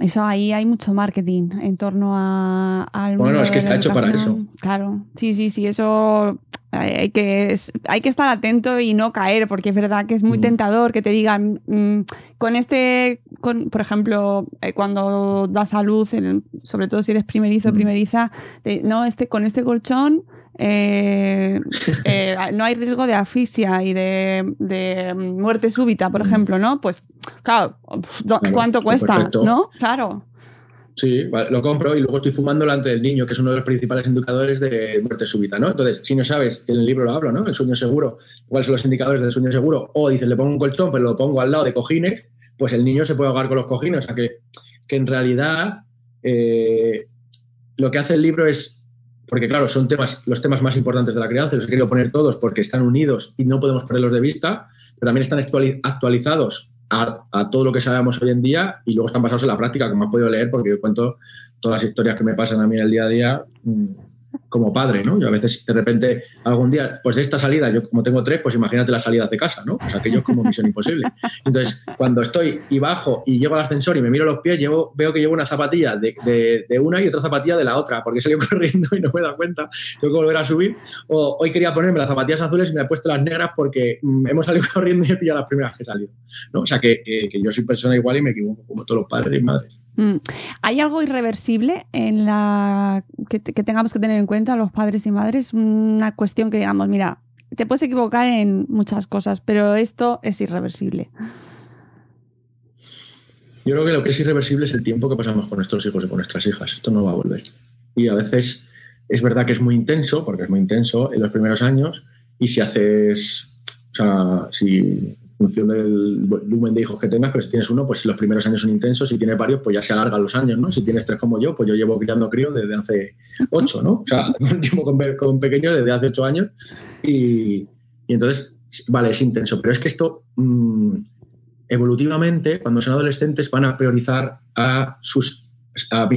Eso ahí hay mucho marketing en torno a, al Bueno, es que está hecho para educación. Claro, sí, sí, sí, eso hay hay que, hay que estar atento y no caer, porque es verdad que es muy Mm. tentador que te digan, mm, con este, con, por ejemplo, eh, cuando das a luz, en- sobre todo si eres primerizo o Mm. primeriza, de, no, este, con este colchón eh, eh, no hay riesgo de asfixia y de, de muerte súbita, por Mm. ejemplo, ¿no? Pues, claro, ¿cuánto cuesta? perfecto. ¿No? Claro. Sí, vale, lo compro y luego estoy fumando delante del niño, que es uno de los principales indicadores de muerte súbita, ¿no? Entonces, si no sabes, en el libro lo hablo, ¿no? El sueño seguro, cuáles son los indicadores del sueño seguro, o dices, le pongo un colchón, pero lo pongo al lado de cojines, pues el niño se puede ahogar con los cojines. O sea, que, que en realidad eh, lo que hace el libro es, porque claro, son temas, los temas más importantes de la crianza, los he querido poner todos porque están unidos y no podemos perderlos de vista, pero también están actuali- actualizados a, a todo lo que sabemos hoy en día y luego están basados en la práctica, como has podido leer, porque yo cuento todas las historias que me pasan a mí en el día a día mm, como padre, ¿no? Yo a veces, de repente, algún día, pues de esta salida, yo como tengo tres, pues imagínate las salidas de casa, ¿no? Pues aquello es como misión imposible. Entonces, cuando estoy y bajo y llego al ascensor y me miro los pies, llevo, veo que llevo una zapatilla de, de, una y otra zapatilla de la otra, porque salí corriendo y no me he dado cuenta, tengo que volver a subir. O hoy quería ponerme las zapatillas azules y me he puesto las negras porque mm, hemos salido corriendo y he pillado las primeras que he salido, ¿no? O sea, que, que, que yo soy persona igual y me equivoco, como todos los padres y madres. Mm. ¿Hay algo irreversible en la que, tengamos que tener en cuenta los padres y madres? Una cuestión que digamos, mira, te puedes equivocar en muchas cosas, pero esto es irreversible. Yo creo que lo que es irreversible es el tiempo que pasamos con nuestros hijos y con nuestras hijas. Esto no va a volver. Y a veces es verdad que es muy intenso, porque es muy intenso en los primeros años, y si haces, o sea, si función del volumen de hijos que tengas, pero si tienes uno, pues si los primeros años son intensos, si tienes varios, pues ya se alargan los años, ¿no? Si tienes tres como yo, pues yo llevo criando críos desde hace ocho, ¿no? O sea, un tiempo con, con pequeños desde hace ocho años y, entonces, vale, es intenso, pero es que esto mm, evolutivamente, cuando son adolescentes, van a priorizar a sus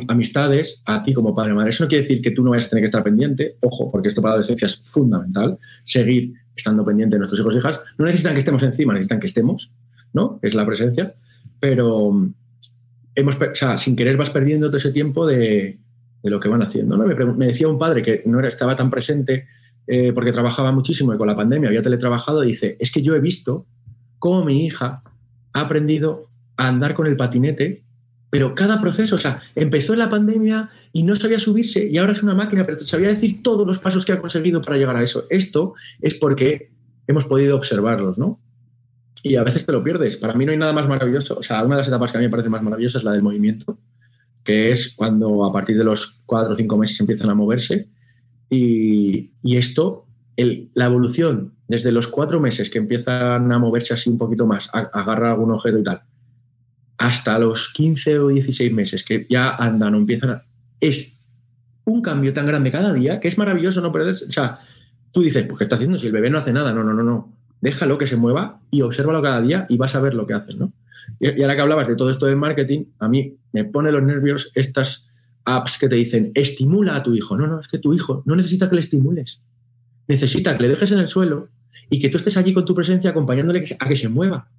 amistades a ti como padre o madre. Eso no quiere decir que tú no vayas a tener que estar pendiente, ojo, porque esto para la adolescencia es fundamental, seguir estando pendiente de nuestros hijos e hijas. No necesitan que estemos encima, necesitan que estemos, ¿no? Es la presencia, pero mm, hemos, sin querer vas perdiendo todo ese tiempo de, lo que van haciendo. ¿no? Me, decía un padre que no era, estaba tan presente eh, porque trabajaba muchísimo y con la pandemia había teletrabajado, y dice, es que yo he visto cómo mi hija ha aprendido a andar con el patinete pero cada proceso, o sea, empezó en la pandemia y no sabía subirse y ahora es una máquina, pero sabía decir todos los pasos que ha conseguido para llegar a eso. Esto es porque hemos podido observarlos, ¿no? Y a veces te lo pierdes. Para mí no hay nada más maravilloso. O sea, una de las etapas que a mí me parece más maravillosa es la del movimiento, que es cuando a partir de los cuatro o cinco meses empiezan a moverse. Y, esto, la evolución desde los cuatro meses que empiezan a moverse así un poquito más, a, agarrar algún objeto y tal, hasta los 15 o 16 meses que ya andan o empiezan a... Es un cambio tan grande cada día que es maravilloso no perder... O sea, tú dices, pues ¿qué está haciendo? Si el bebé no hace nada. No, no, no, no. Déjalo que se mueva y obsérvalo cada día y vas a ver lo que hacen, ¿no? Y, ahora que hablabas de todo esto del marketing, a mí me pone los nervios estas apps que te dicen, estimula a tu hijo. No, no, es que tu hijo no necesita que le estimules. Necesita que le dejes en el suelo y que tú estés allí con tu presencia acompañándole a que se mueva.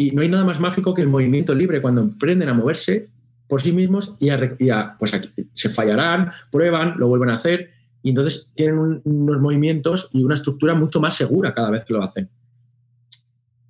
Y no hay nada más mágico que el movimiento libre, cuando emprenden a moverse por sí mismos y, a, pues se fallarán, prueban, lo vuelven a hacer y entonces tienen unos movimientos y una estructura mucho más segura cada vez que lo hacen.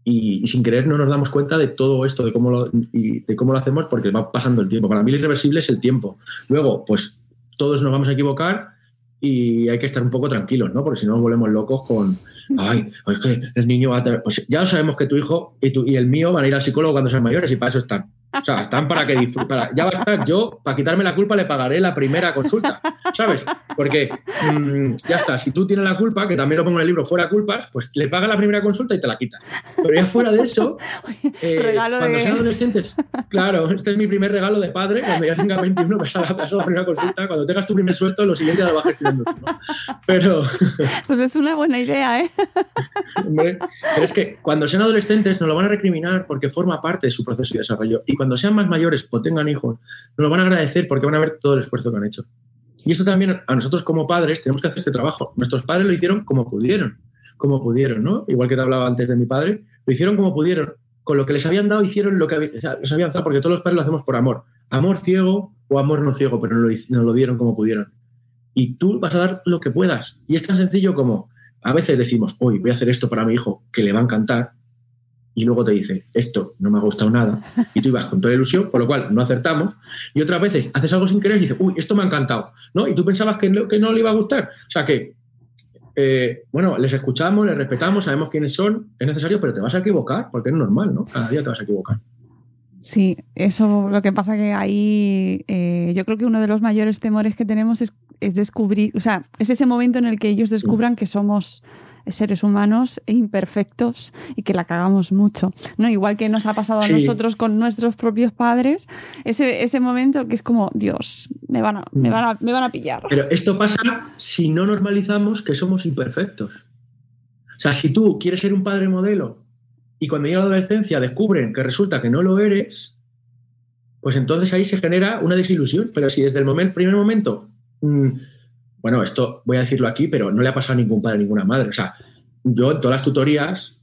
Y, sin querer no nos damos cuenta de todo esto, de cómo, lo, de cómo lo hacemos porque va pasando el tiempo. Para mí lo irreversible es el tiempo. Luego, pues todos nos vamos a equivocar y hay que estar un poco tranquilos, ¿no? Porque si no nos volvemos locos con, ay, es que el niño va a tener... Pues ya sabemos que tu hijo y, tu, y el mío van a ir al psicólogo cuando sean mayores y para eso están. O sea, están para que disfruten. Ya va a estar yo, para quitarme la culpa, le pagaré la primera consulta, ¿sabes? Porque mm, ya está, si tú tienes la culpa, que también lo pongo en el libro, fuera culpas, pues le paga la primera consulta y te la quita. Pero ya fuera de eso, eh, cuando sean adolescentes, claro, este es mi primer regalo de padre, cuando ya tenga 21, me a la primera consulta, cuando tengas tu primer suelto, lo siguiente ya lo vas gestionando ¿no? Pero... Pues es una buena idea, ¿eh? Hombre, pero es que cuando sean adolescentes nos lo van a recriminar porque forma parte de su proceso de desarrollo. Y cuando sean más mayores o tengan hijos, nos lo van a agradecer porque van a ver todo el esfuerzo que han hecho. Y esto también a nosotros como padres tenemos que hacer este trabajo. Nuestros padres lo hicieron como pudieron, como pudieron, ¿no? Igual que te hablaba antes de mi padre, lo hicieron como pudieron. Con lo que les habían dado hicieron lo que les habían dado, porque todos los padres lo hacemos por amor. Amor ciego o amor no ciego, pero nos lo, lo dieron como pudieron. Y tú vas a dar lo que puedas. Y es tan sencillo como a veces decimos, hoy voy a hacer esto para mi hijo, que le va a encantar, y luego te dice, esto no me ha gustado nada, y tú ibas con toda ilusión, por lo cual no acertamos, y otras veces haces algo sin querer y dices, uy, esto me ha encantado, ¿no? Y tú pensabas que no, que no le iba a gustar. O sea que, eh, bueno, les escuchamos, les respetamos, sabemos quiénes son, es necesario, pero te vas a equivocar, porque es normal, ¿no? Cada día te vas a equivocar. Sí, eso lo que pasa que ahí eh, yo creo que uno de los mayores temores que tenemos es, es descubrir, o sea, es ese momento en el que ellos descubran que somos seres humanos e imperfectos y que la cagamos mucho. ¿no? Igual que nos ha pasado a nosotros con nuestros propios padres, ese, ese momento que es como, Dios, me van, a, me, van a, me van a pillar. Pero esto pasa si no normalizamos que somos imperfectos. O sea, si tú quieres ser un padre modelo y cuando llega la adolescencia descubren que resulta que no lo eres, pues entonces ahí se genera una desilusión. Pero si desde el primer momento mm, bueno, esto voy a decirlo aquí, pero no le ha pasado a ningún padre, a ninguna madre. O sea, yo en todas las tutorías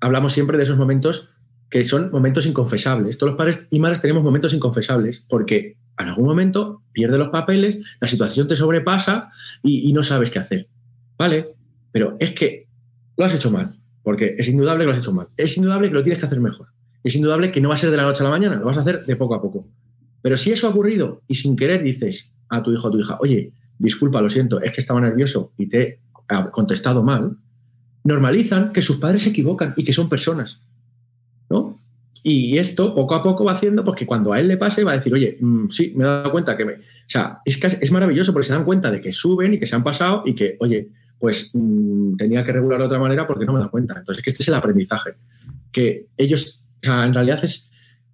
hablamos siempre de esos momentos que son momentos inconfesables. Todos los padres y madres tenemos momentos inconfesables porque en algún momento pierdes los papeles, la situación te sobrepasa y, y, no sabes qué hacer. ¿Vale? Pero es que lo has hecho mal, porque es indudable que lo has hecho mal. Es indudable que lo tienes que hacer mejor. Es indudable que no va a ser de la noche a la mañana, lo vas a hacer de poco a poco. Pero si eso ha ocurrido y sin querer dices a tu hijo o tu hija, oye, disculpa, lo siento, es que estaba nervioso y te he contestado mal, normalizan que sus padres se equivocan y que son personas. ¿no? Y esto poco a poco va haciendo porque cuando a él le pase va a decir, oye, mmm, sí, me he dado cuenta que me... O sea, es, maravilloso porque se dan cuenta de que suben y que se han pasado y que, oye, pues mmm, tenía que regular de otra manera porque no me da cuenta. Entonces, que este es el aprendizaje. Que ellos, o sea, en realidad es,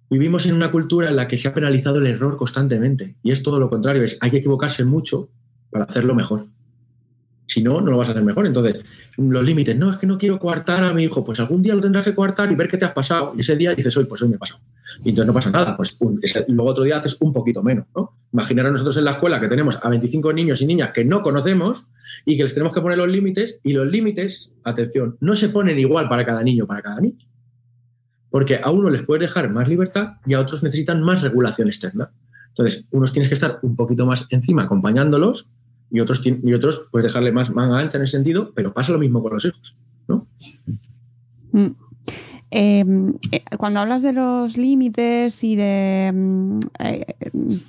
vivimos en una cultura en la que se ha penalizado el error constantemente. Y es todo lo contrario, es hay que equivocarse mucho para hacerlo mejor. Si no, no lo vas a hacer mejor. Entonces, los límites, no, es que no quiero coartar a mi hijo, pues algún día lo tendrás que coartar y ver qué te has pasado. Y ese día dices, hoy, pues hoy me he pasado. Y entonces no pasa nada. Pues luego otro día haces un poquito menos. ¿no? Imaginaros nosotros en la escuela que tenemos a 25 niños y niñas que no conocemos y que les tenemos que poner los límites. Y los límites, atención, no se ponen igual para cada niño, para cada niño. Porque a uno les puedes dejar más libertad y a otros necesitan más regulación externa. Entonces, unos tienes que estar un poquito más encima acompañándolos y otros, y otros puedes dejarle más manga ancha en ese sentido, pero pasa lo mismo con los hijos, ¿no? Mm. Eh, cuando hablas de los límites y de eh,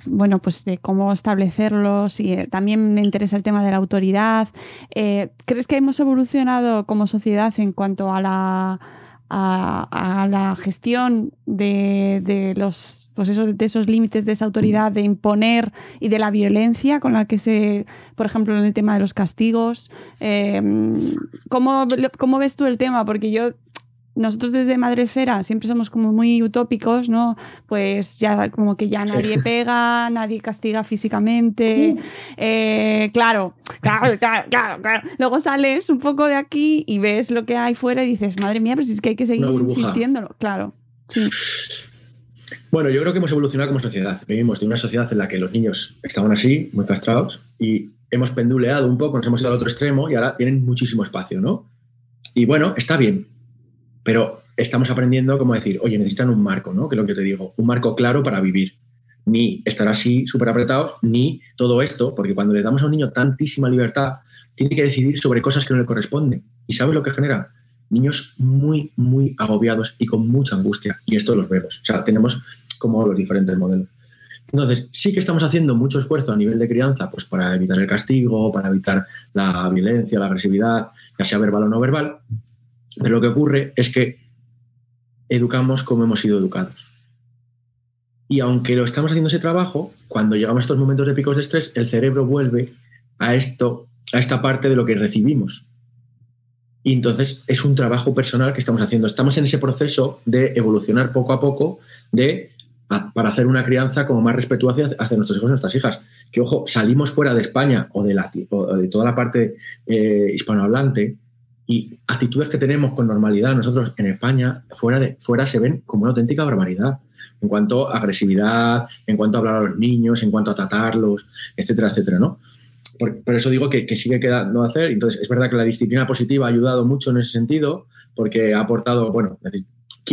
bueno pues de cómo establecerlos y eh, también me interesa el tema de la autoridad crees que hemos evolucionado como sociedad en cuanto a la a, la gestión de, de los pues de esos límites de esa autoridad de imponer y de la violencia con la que se, por ejemplo, en el tema de los castigos. Eh, ¿cómo, ¿Cómo ves tú el tema? Porque yo nosotros desde Madrefera siempre somos como muy utópicos, ¿no? Pues ya como que ya nadie sí. pega, nadie castiga físicamente. Uh. Eh, claro, claro, claro, claro, claro, Luego sales un poco de aquí y ves lo que hay fuera y dices, madre mía, pero si es que hay que seguir insistiéndolo. Claro, sí. Bueno, yo creo que hemos evolucionado como sociedad. Vivimos de una sociedad en la que los niños estaban así, muy castrados, y hemos penduleado un poco, nos hemos ido al otro extremo y ahora tienen muchísimo espacio, ¿no? Y bueno, está bien, pero estamos aprendiendo cómo decir, oye, necesitan un marco, ¿no? Que es lo que te digo, un marco claro para vivir. Ni estar así súper apretados, ni todo esto, porque cuando le damos a un niño tantísima libertad, tiene que decidir sobre cosas que no le corresponden. ¿Y sabes lo que genera? Niños muy, muy agobiados y con mucha angustia. Y esto los vemos. O sea, tenemos como los diferentes modelos. Entonces, sí que estamos haciendo mucho esfuerzo a nivel de crianza, pues para evitar el castigo, para evitar la violencia, la agresividad, ya sea verbal o no verbal, pero lo que ocurre es que educamos como hemos sido educados. Y aunque lo estamos haciendo ese trabajo, cuando llegamos a estos momentos de picos de estrés, el cerebro vuelve a esto, a esta parte de lo que recibimos. Y entonces es un trabajo personal que estamos haciendo. Estamos en ese proceso de evolucionar poco a poco de, para hacer una crianza como más respetuosa hacia nuestros hijos y nuestras hijas. Que, ojo, salimos fuera de España o de, la, o de toda la parte eh, hispanohablante y actitudes que tenemos con normalidad nosotros en España, fuera, de, fuera se ven como una auténtica barbaridad. En cuanto a agresividad, en cuanto a hablar a los niños, en cuanto a tratarlos, etcétera, etcétera, ¿no? Por, por eso digo que, que, sigue quedando hacer. Entonces, es verdad que la disciplina positiva ha ayudado mucho en ese sentido, porque ha aportado, bueno,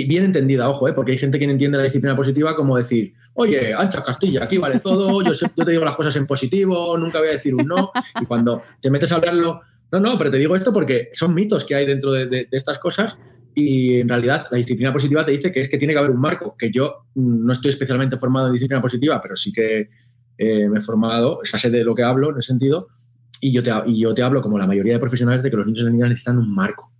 bien entendida, ojo, ¿eh? porque hay gente que entiende la disciplina positiva como decir, oye, ancha Castilla, aquí vale todo, yo, yo te digo las cosas en positivo, nunca voy a decir un no, y cuando te metes a hablarlo no, no, pero te digo esto porque son mitos que hay dentro de, estas cosas y en realidad la disciplina positiva te dice que es que tiene que haber un marco, que yo no estoy especialmente formado en disciplina positiva, pero sí que eh, me he formado, sea, sé de lo que hablo en ese sentido y yo, te, y yo te hablo como la mayoría de profesionales de que los niños y las niñas necesitan un marco.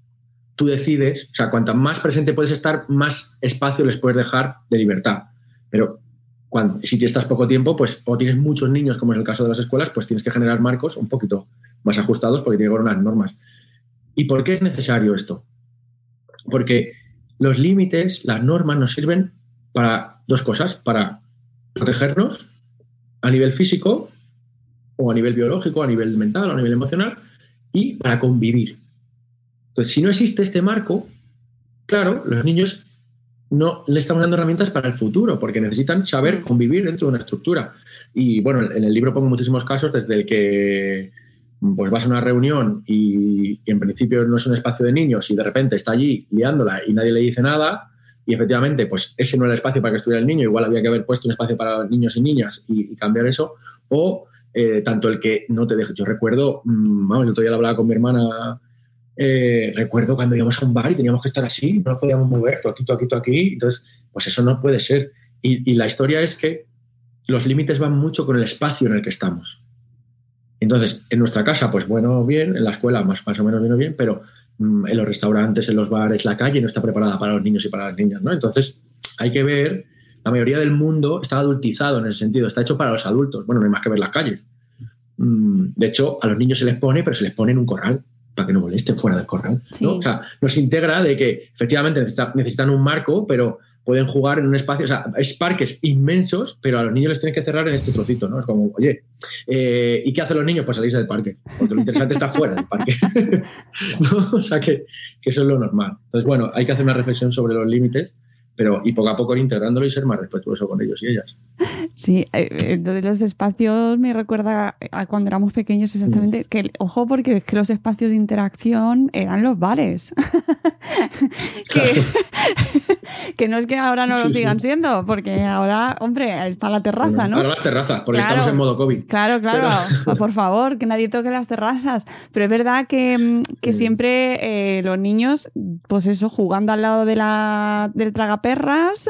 Tú decides, o sea, cuanto más presente puedes estar, más espacio les puedes dejar de libertad. Pero cuando, si estás poco tiempo, pues o tienes muchos niños, como es el caso de las escuelas, pues tienes que generar marcos un poquito más ajustados porque tiene que haber unas normas. ¿Y por qué es necesario esto? Porque los límites, las normas nos sirven para dos cosas, para protegernos a nivel físico o a nivel biológico, a nivel mental, a nivel emocional y para convivir. Entonces, si no existe este marco, claro, los niños no le estamos dando herramientas para el futuro, porque necesitan saber convivir dentro de una estructura. Y bueno, en el libro pongo muchísimos casos, desde el que pues vas a una reunión y, en principio no es un espacio de niños y de repente está allí liándola y nadie le dice nada y efectivamente pues ese no era el espacio para que estuviera el niño, igual había que haber puesto un espacio para niños y niñas y, cambiar eso o eh, tanto el que no te deje. Yo recuerdo, mm, vamos, el otro día lo hablaba con mi hermana, eh, recuerdo cuando íbamos a un bar y teníamos que estar así, no nos podíamos mover, tú aquí, tú aquí, tú aquí, entonces pues eso no puede ser. y la historia es que los límites van mucho con el espacio en el que estamos. Entonces, en nuestra casa, pues bueno, bien, en la escuela más, más o menos bien bien, pero mm, en los restaurantes, en los bares, la calle no está preparada para los niños y para las niñas, ¿no? Entonces, hay que ver, la mayoría del mundo está adultizado en ese sentido, está hecho para los adultos. Bueno, no hay más que ver las calles. Mm, de hecho, a los niños se les pone, pero se les pone en un corral para que no molesten fuera del corral. ¿no? O sea, nos integra de que efectivamente necesitan un marco, pero pueden jugar en un espacio, o sea, es parques inmensos, pero a los niños les tienen que cerrar en este trocito, ¿no? Es como, oye, eh, ¿y qué hacen los niños? Pues salirse del parque, porque lo interesante está fuera del parque. O sea, que, que, eso es lo normal. Entonces, bueno, hay que hacer una reflexión sobre los límites pero y poco a poco ir integrándolo y ser más respetuoso con ellos y ellas. Sí, eh, de los espacios me recuerda a cuando éramos pequeños exactamente, mm. que ojo porque es que los espacios de interacción eran los bares. que, no es que ahora no lo sigan siendo, porque ahora, hombre, está la terraza, ¿no? Ahora las terrazas, porque estamos en modo COVID. Claro, claro, por favor, que nadie toque las terrazas. Pero es verdad que, mm, que siempre eh, los niños, pues eso, jugando al lado de la, del tragapé perras,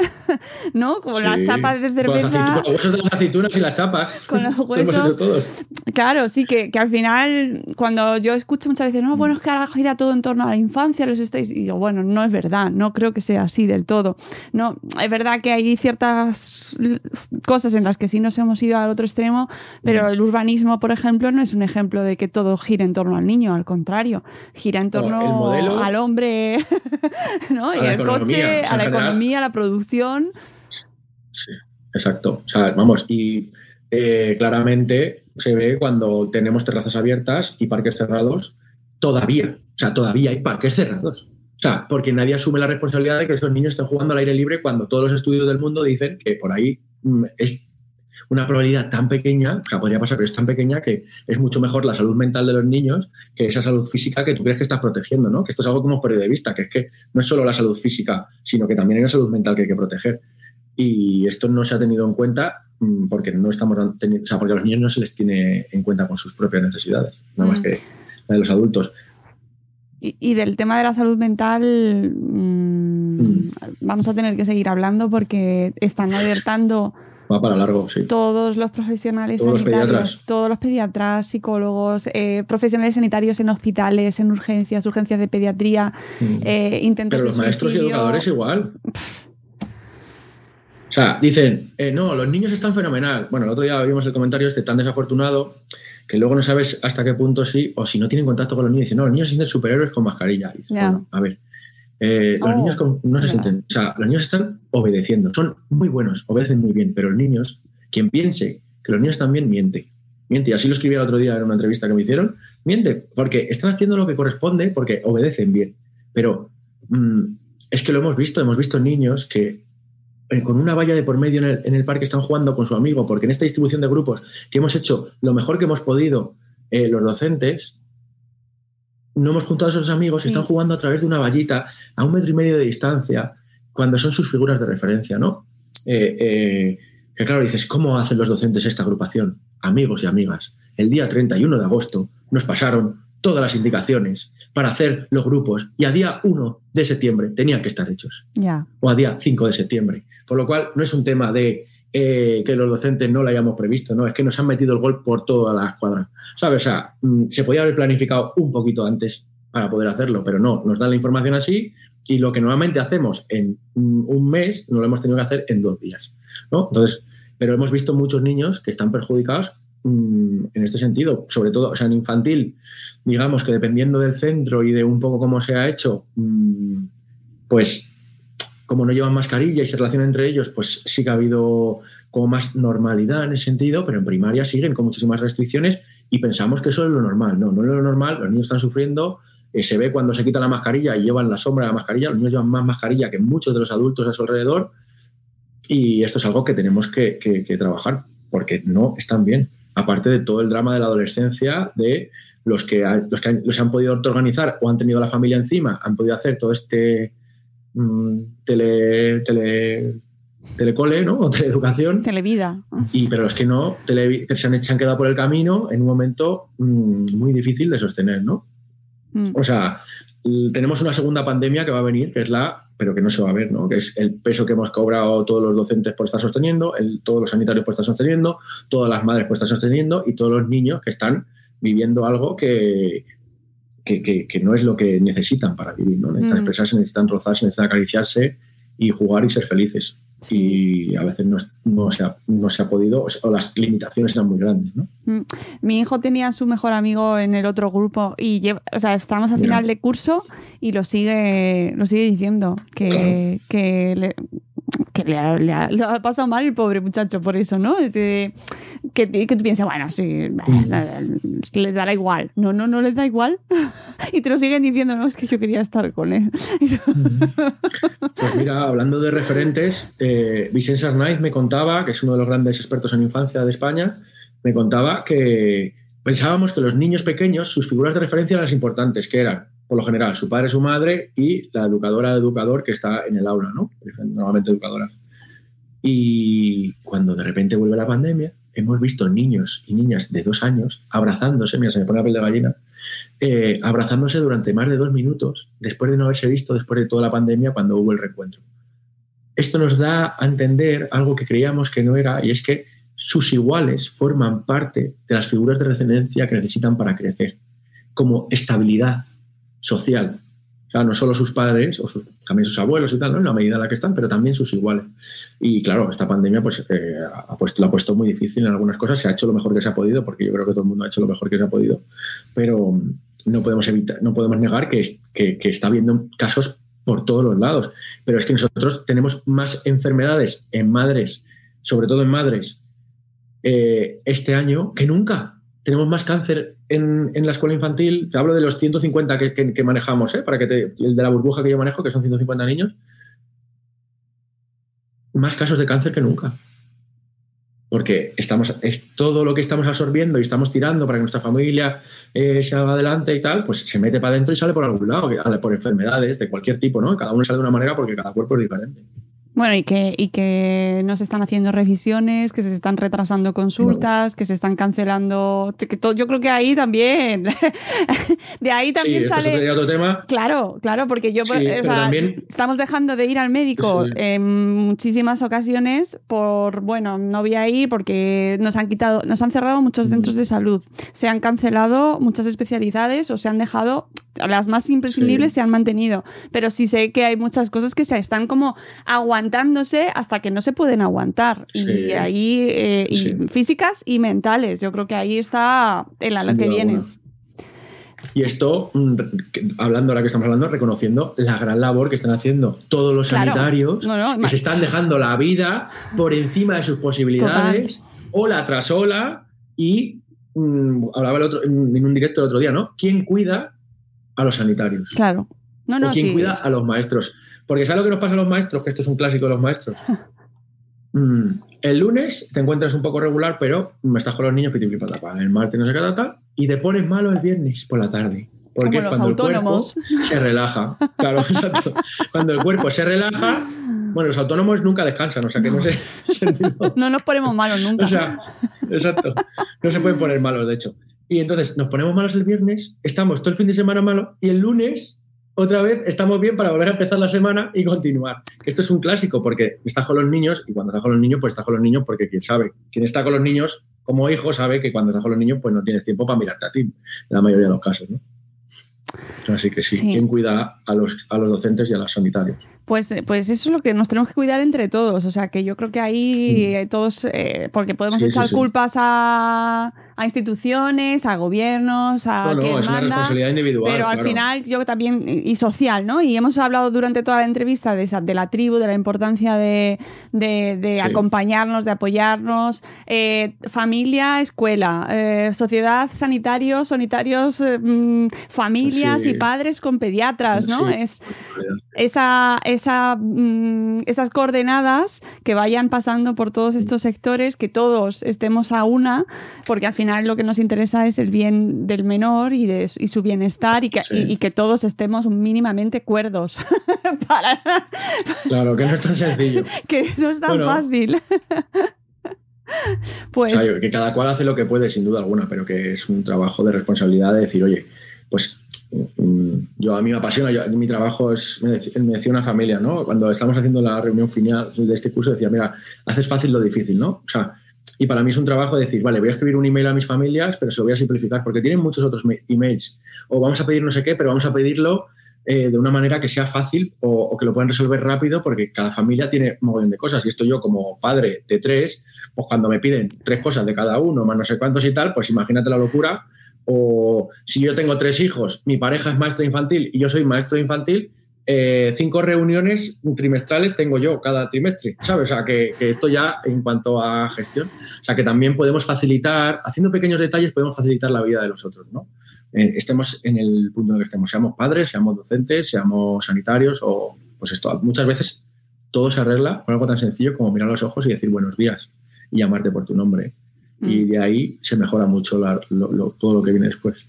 ¿no? Como la chapa de cerveza. Con, los huesos de las aceitunas y las chapas. Con los huesos. Claro, sí, que, que, al final, cuando yo escucho muchas veces, no, bueno, es que ahora gira todo en torno a la infancia, los estáis. Y digo, bueno, no es verdad, no creo que sea así del todo. No, es verdad que hay ciertas cosas en las que sí nos hemos ido al otro extremo, pero el urbanismo, por ejemplo, no es un ejemplo de que todo gire en torno al niño, al contrario, gira en torno al hombre, ¿no? y al coche, a la economía a la producción. Sí, exacto. O sea, vamos, y eh, claramente se ve cuando tenemos terrazas abiertas y parques cerrados, todavía, o sea, todavía hay parques cerrados. O sea, porque nadie asume la responsabilidad de que esos niños estén jugando al aire libre cuando todos los estudios del mundo dicen que por ahí mm, es una probabilidad tan pequeña, o sea, podría pasar, pero es tan pequeña que es mucho mejor la salud mental de los niños que esa salud física que tú crees que estás protegiendo, ¿no? Que esto es algo que hemos de vista, que es que no es solo la salud física, sino que también hay una salud mental que hay que proteger. Y esto no se ha tenido en cuenta mm, porque no estamos teniendo, o sea, porque a los niños no se les tiene en cuenta con sus propias necesidades, nada más mm. que la de los adultos. Y, del tema de la salud mental mm, vamos a tener que seguir hablando porque están alertando Va para largo, sí. Todos los profesionales todos sanitarios, los pediatras. todos los pediatras, psicólogos, eh, profesionales sanitarios en hospitales, en urgencias, urgencias de pediatría, mm. eh, intentos Pero los maestros y educadores igual. O sea, dicen, eh, no, los niños están fenomenal. Bueno, el otro día vimos el comentario este tan desafortunado que luego no sabes hasta qué punto sí, o si no tienen contacto con los niños, dicen, no, los niños se sienten superhéroes con mascarilla. a ver, eh, los oh, niños no se sienten, o sea, los niños están obedeciendo, son muy buenos, obedecen muy bien, pero los niños, quien piense que los niños también miente, miente, y así lo escribí el otro día en una entrevista que me hicieron, miente, porque están haciendo lo que corresponde porque obedecen bien, pero mm, es que lo hemos visto, hemos visto niños que con una valla de por medio en el, en el, parque están jugando con su amigo, porque en esta distribución de grupos que hemos hecho lo mejor que hemos podido eh, los docentes, no hemos juntado a esos amigos y están jugando a través de una vallita a un metro y medio de distancia cuando son sus figuras de referencia, ¿no? Eh, eh, que claro, dices, ¿cómo hacen los docentes esta agrupación? Amigos y amigas, el día 31 de agosto nos pasaron todas las indicaciones para hacer los grupos y a día 1 de septiembre tenían que estar hechos. O a día 5 de septiembre. Por lo cual no es un tema de eh, que los docentes no lo hayamos previsto, ¿no? Es que nos han metido el gol por toda la escuadra. ¿Sabes? O sea, mm, se podía haber planificado un poquito antes para poder hacerlo, pero no, nos dan la información así y lo que normalmente hacemos en un mes no lo hemos tenido que hacer en dos días, ¿no? Entonces, pero hemos visto muchos niños que están perjudicados mm, en este sentido, sobre todo, o sea, en infantil, digamos que dependiendo del centro y de un poco cómo se ha hecho, mm, pues como no llevan mascarilla y se relacionan entre ellos, pues sí que ha habido como más normalidad en ese sentido, pero en primaria siguen con muchísimas restricciones y pensamos que eso es lo normal. No, no es lo normal, los niños están sufriendo, eh, se ve cuando se quita la mascarilla y llevan la sombra de la mascarilla, los niños llevan más mascarilla que muchos de los adultos a su alrededor y esto es algo que tenemos que, que trabajar porque no están bien. Aparte de todo el drama de la adolescencia, de los que, los que los han podido organizar o han tenido la familia encima, han podido hacer todo este mm, tele, tele, telecole, ¿no? O teleeducación. Televida. Y, pero los que no, tele, se han, se han quedado por el camino en un momento mm, muy difícil de sostener, ¿no? Mm. O sea, tenemos una segunda pandemia que va a venir, que es la, pero que no se va a ver, ¿no? Que es el peso que hemos cobrado todos los docentes por estar sosteniendo, el- todos los sanitarios por estar sosteniendo, todas las madres por estar sosteniendo y todos los niños que están viviendo algo que, que, que- que no es lo que necesitan para vivir, ¿no? Necesitan Mm. expresarse, necesitan rozarse, necesitan acariciarse y jugar y ser felices. Y a veces no, no se ha, no se ha podido, o, sea, las limitaciones eran muy grandes, ¿no? Mi hijo tenía a su mejor amigo en el otro grupo y lleva- o sea, estamos a Mira. final de curso y lo sigue, lo sigue diciendo que, que le, que le ha, le ha- le ha pasado mal el pobre muchacho por eso, ¿no? Que, que tú piensas, bueno, sí, les dará igual. No, no, no les da igual. Y te lo siguen diciendo, no, es que yo quería estar con él. Pues mira, hablando de referentes, eh, Vicente Arnaiz me contaba, que es uno de los grandes expertos en infancia de España, me contaba que pensábamos que los niños pequeños, sus figuras de referencia eran las importantes, que eran, por lo general, su padre, su madre y la educadora o educador que está en el aula, ¿no? Normalmente educadoras. Y cuando de repente vuelve la pandemia, hemos visto niños y niñas de dos años abrazándose, mira, se me pone la piel de gallina, eh, abrazándose durante más de dos minutos después de no haberse visto después de toda la pandemia cuando hubo el reencuentro. Esto nos da a entender algo que creíamos que no era y es que sus iguales forman parte de las figuras de referencia que necesitan para crecer, como estabilidad social. No solo sus padres, o sus- también sus abuelos y tal, ¿no? en la medida en la que están, pero también sus iguales. Y claro, esta pandemia pues, eh, ha puesto, muy difícil en algunas cosas, se ha hecho lo mejor que se ha podido, porque yo creo que todo el mundo ha hecho lo mejor que se ha podido, pero mm, no podemos, evitar, no podemos negar que, que, que está habiendo casos por todos los lados. Pero es que nosotros tenemos más enfermedades en madres, sobre todo en madres, eh, este año que nunca. Tenemos más cáncer en, en la escuela infantil. Te hablo de los 150 que, que- manejamos, ¿eh? para que te, el de la burbuja que yo manejo, que son 150 niños. Más casos de cáncer que nunca. Porque estamos, es todo lo que estamos absorbiendo y estamos tirando para que nuestra familia eh, se haga adelante y tal, pues se mete para adentro y sale por algún lado, por enfermedades de cualquier tipo, ¿no? Cada uno sale de una manera porque cada cuerpo es diferente. Bueno, y que, y que no se están haciendo revisiones, que se están retrasando consultas, que se están cancelando. que to- yo creo que ahí también. de ahí también sí, sale. otro tema. Claro, claro, porque yo Sí, o sea, también- estamos dejando de ir al médico Sí. en muchísimas ocasiones por, bueno, no voy a ir porque nos han quitado, nos han cerrado muchos centros de salud, se han cancelado muchas especialidades o se han dejado, las más imprescindibles se han mantenido, pero sí sé que hay muchas cosas que se están como aguantándose hasta que no se pueden aguantar y ahí eh, y Sí. físicas y mentales, yo creo que ahí está el Sin lo que viene. alguna. Y esto, mm, hablando ahora que estamos hablando, reconociendo la gran labor que están haciendo todos los Claro. sanitarios, No, no, que se están dejando la vida por encima de sus posibilidades, ola tras ola, y mm, hablaba el otro, en en un directo el otro día, ¿no? ¿Quién cuida a los sanitarios? Claro. No, no, o quién sí. cuida a los maestros. Porque ¿sabes lo que nos pasa a los maestros? Que esto es un clásico de los maestros. Mm, el lunes te encuentras un poco regular, pero mm, estás con los niños, piti, patapá. el martes no sé qué tal, y te pones malo el viernes por la tarde. Porque Como los cuando autónomos. el cuerpo se relaja. Claro, exacto. Cuando el cuerpo se relaja, bueno, los autónomos nunca descansan, o sea que no sé sentido. No nos ponemos malos nunca. O sea, exacto. No se pueden poner malos, de hecho. Y entonces nos ponemos malos el viernes, estamos todo el fin de semana malo y el lunes otra vez estamos bien para volver a empezar la semana y continuar. Esto es un clásico porque estás con los niños y cuando estás con los niños, pues estás con los niños porque quién sabe. Quien está con los niños como hijo sabe que cuando estás con los niños, pues no tienes tiempo para mirarte a ti, en la mayoría de los casos, ¿no? Así que sí, Sí. ¿quién cuida a los, a los docentes y a los sanitarios? Pues, pues eso es lo que nos tenemos que cuidar entre todos. O sea, que yo creo que ahí Mm. eh, todos, eh, porque podemos Sí, echar sí. culpas a, a instituciones, a gobiernos, a No, no, quien es una manda. responsabilidad individual. Pero al final yo también, y social, ¿no? Y hemos hablado durante toda la entrevista de, esa- de la tribu, de la importancia de, de- acompañarnos, de apoyarnos. Eh, familia, escuela, eh, sociedad, sanitarios, sanitarios, eh, mm, familias y padres con pediatras, ¿no? Es, esa, esa, mm, esas coordenadas que vayan pasando por todos estos sectores, que todos estemos a una, porque al final lo que nos interesa es el bien del menor y, de, y su bienestar y que, y, que todos estemos mínimamente cuerdos. para... Claro, que no es tan sencillo. que no es tan fácil. pues... que cada cual hace lo que puede, sin duda alguna, pero que es un trabajo de responsabilidad de decir, oye, pues yo a mí me apasiona, mi trabajo es, me decía, una familia, ¿no? Cuando estamos haciendo la reunión final de este curso, decía, mira, haces fácil lo difícil, ¿no? O sea, y para mí es un trabajo decir, vale, voy a escribir un email a mis familias, pero se lo voy a simplificar, porque tienen muchos otros emails. O vamos a pedir no sé qué, pero vamos a pedirlo eh, de una manera que sea fácil o, que lo puedan resolver rápido, porque cada familia tiene un montón de cosas. Y esto yo, como padre de tres, pues cuando me piden tres cosas de cada uno, más no sé cuántos y tal, pues imagínate la locura o si yo tengo tres hijos, mi pareja es maestra infantil y yo soy maestro infantil, eh, cinco reuniones trimestrales tengo yo cada trimestre, ¿sabes? O sea, que, esto ya en cuanto a gestión, o sea, que también podemos facilitar, haciendo pequeños detalles, podemos facilitar la vida de los otros, ¿no? Eh, estemos en el punto en el que estemos, seamos padres, seamos docentes, seamos sanitarios o, pues esto, muchas veces todo se arregla con algo tan sencillo como mirar los ojos y decir buenos días y llamarte por tu nombre y mm. de ahí se mejora mucho todo lo que viene después.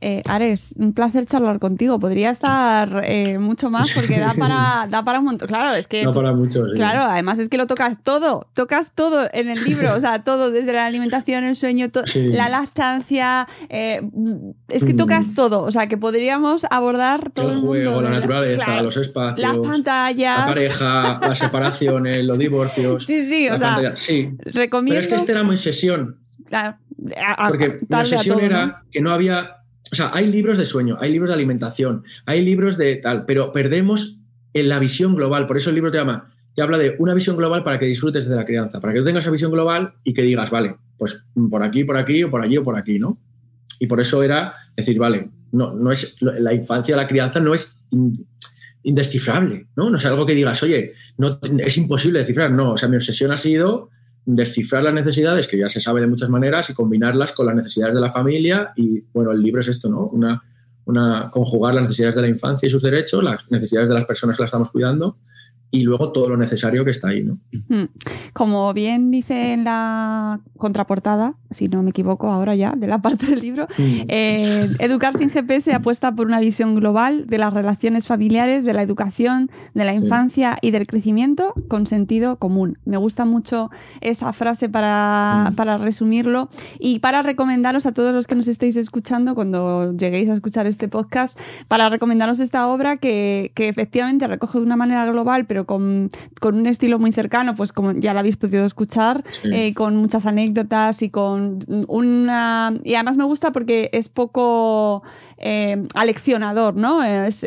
Eh, Ares, un placer charlar contigo. Podría estar eh, mucho más porque da para, da para un montón. Claro, es que. Da para mucho. Claro, además es que lo tocas todo. Tocas todo en el libro. o sea, todo, desde la alimentación, el sueño, la lactancia. Eh, es que tocas mm. todo. O sea, que podríamos abordar todo. El, juego, la naturaleza, los espacios. Las pantallas. La pareja, las separaciones, los divorcios. Sí, sí, o sea. Sí. Recomiendo. Pero es que este era muy sesión. Claro. Porque la sesión era que no había o sea, hay libros de sueño, hay libros de alimentación, hay libros de tal, pero perdemos en la visión global. Por eso el libro te llama, te habla de una visión global para que disfrutes de la crianza, para que tú tengas esa visión global y que digas, vale, pues por aquí, por aquí, o por allí, o por aquí, ¿no? Y por eso era decir, vale, no, no es la infancia, la crianza no es indescifrable, ¿no? No es algo que digas, oye, no, es imposible descifrar, no, o sea, mi obsesión ha sido descifrar las necesidades, que ya se sabe de muchas maneras, y combinarlas con las necesidades de la familia. Y bueno, el libro es esto, ¿no? Una, una, conjugar las necesidades de la infancia y sus derechos, las necesidades de las personas que la estamos cuidando y luego todo lo necesario que está ahí, ¿no? Hmm. Como bien dice en la contraportada, si no me equivoco ahora ya, de la parte del libro, hmm. eh, Educar sin GPS apuesta por una visión global de las relaciones familiares, de la educación, de la infancia y del crecimiento con sentido común. Me gusta mucho esa frase para, hmm. para resumirlo y para recomendaros a todos los que nos estéis escuchando cuando lleguéis a escuchar este podcast, para recomendaros esta obra que, que efectivamente recoge de una manera global, pero con, un estilo muy cercano, pues como ya lo habéis podido escuchar, eh, con muchas anécdotas y con una... Y además me gusta porque es poco eh, aleccionador, ¿no? Es,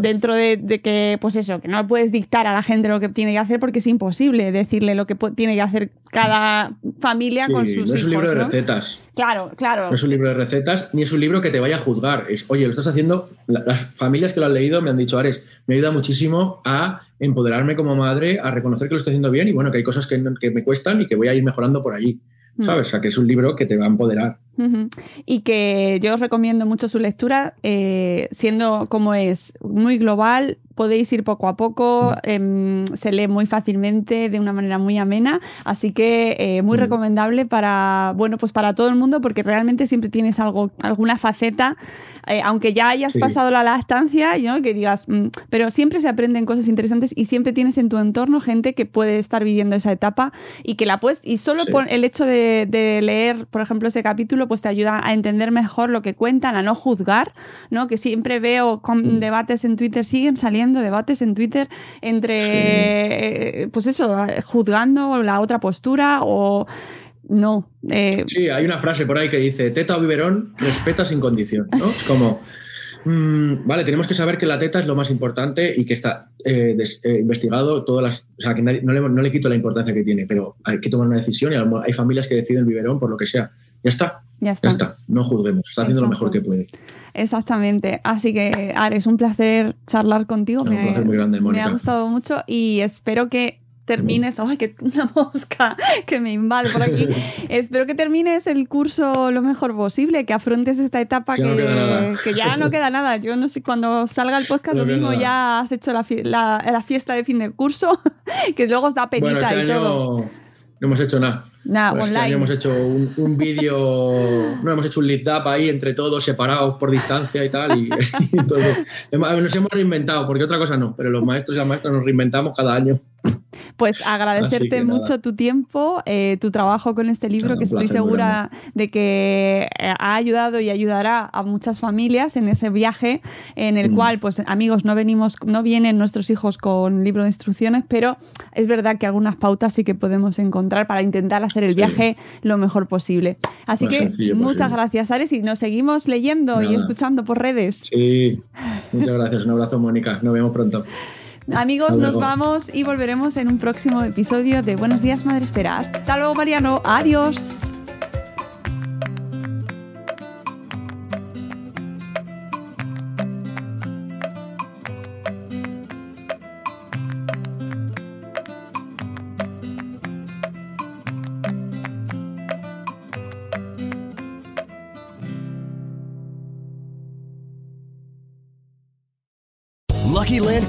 dentro de, que, pues eso, que no puedes dictar a la gente lo que tiene que hacer porque es imposible decirle lo que tiene que hacer cada familia con sus no es un libro de recetas. Claro, claro. No es un libro de recetas, ni es un libro que te vaya a juzgar. Es, oye, lo estás haciendo. Las familias que lo han leído me han dicho, Ares, me ayuda muchísimo a empoderarme como madre, a reconocer que lo estoy haciendo bien y bueno, que hay cosas que, que me cuestan y que voy a ir mejorando por allí. Mm. ¿Sabes? O sea, que es un libro que te va a empoderar. Y que yo os recomiendo mucho su lectura, eh, siendo como es muy global, podéis ir poco a poco, em, se lee muy fácilmente, de una manera muy amena, así que eh, muy mm. recomendable para, bueno, pues para todo el mundo, porque realmente siempre tienes algo, alguna faceta, eh, aunque ya hayas pasado la lactancia, ¿no? que digas, mm", pero siempre se aprenden cosas interesantes y siempre tienes en tu entorno gente que puede estar viviendo esa etapa y que la puedes, y solo por el hecho de, de leer, por ejemplo, ese capítulo, pues te ayuda a entender mejor lo que cuentan, a no juzgar, ¿no? Que siempre veo con mm. debates en Twitter, siguen saliendo debates en Twitter entre, eh, pues eso, juzgando la otra postura o no. Eh. Sí, hay una frase por ahí que dice, teta o biberón, respeta sin condición, ¿no? Es como... Mm, vale, tenemos que saber que la teta es lo más importante y que está eh, investigado todas las. O sea, que no, le, no, le, quito la importancia que tiene, pero hay que tomar una decisión y hay familias que deciden biberón por lo que sea. Ya está. Ya está. No juzguemos. Está haciendo lo mejor que puede. Exactamente. Así que, Ares, un placer charlar contigo. un placer muy grande, Me ha gustado mucho y espero que termines, ¡ay, que una mosca que me invade por aquí! Espero que termines el curso lo mejor posible, que afrontes esta etapa Ya que, no ya no queda nada. Yo no sé, cuando salga el podcast No lo mismo nada. ya has hecho la, la- la fiesta de fin de curso, que luego os da penita Bueno, este y año todo. no hemos hecho nada. Nada, Pues este año hemos hecho un, un vídeo, no hemos hecho un lead up ahí entre todos, separados por distancia y tal. Y, y todo. Nos hemos reinventado, porque otra cosa no, pero los maestros y las maestras nos reinventamos cada año. Pues agradecerte mucho tu tiempo, eh, tu trabajo con este libro, que estoy segura de que eh, ha ayudado y ayudará a muchas familias en ese viaje en el Mm. cual, pues amigos, no venimos, no vienen nuestros hijos con libro de instrucciones, pero es verdad que algunas pautas sí que podemos encontrar para intentar hacer el Sí. viaje lo mejor posible. Así Más que sencillo muchas posible. gracias, Ares, y nos seguimos leyendo y escuchando por redes. Sí, muchas gracias. Un abrazo, Mónica. Nos vemos pronto. Amigos, nos vamos y volveremos en un próximo episodio de Buenos Días Madre Espera. Hasta luego, Mariano. Adiós.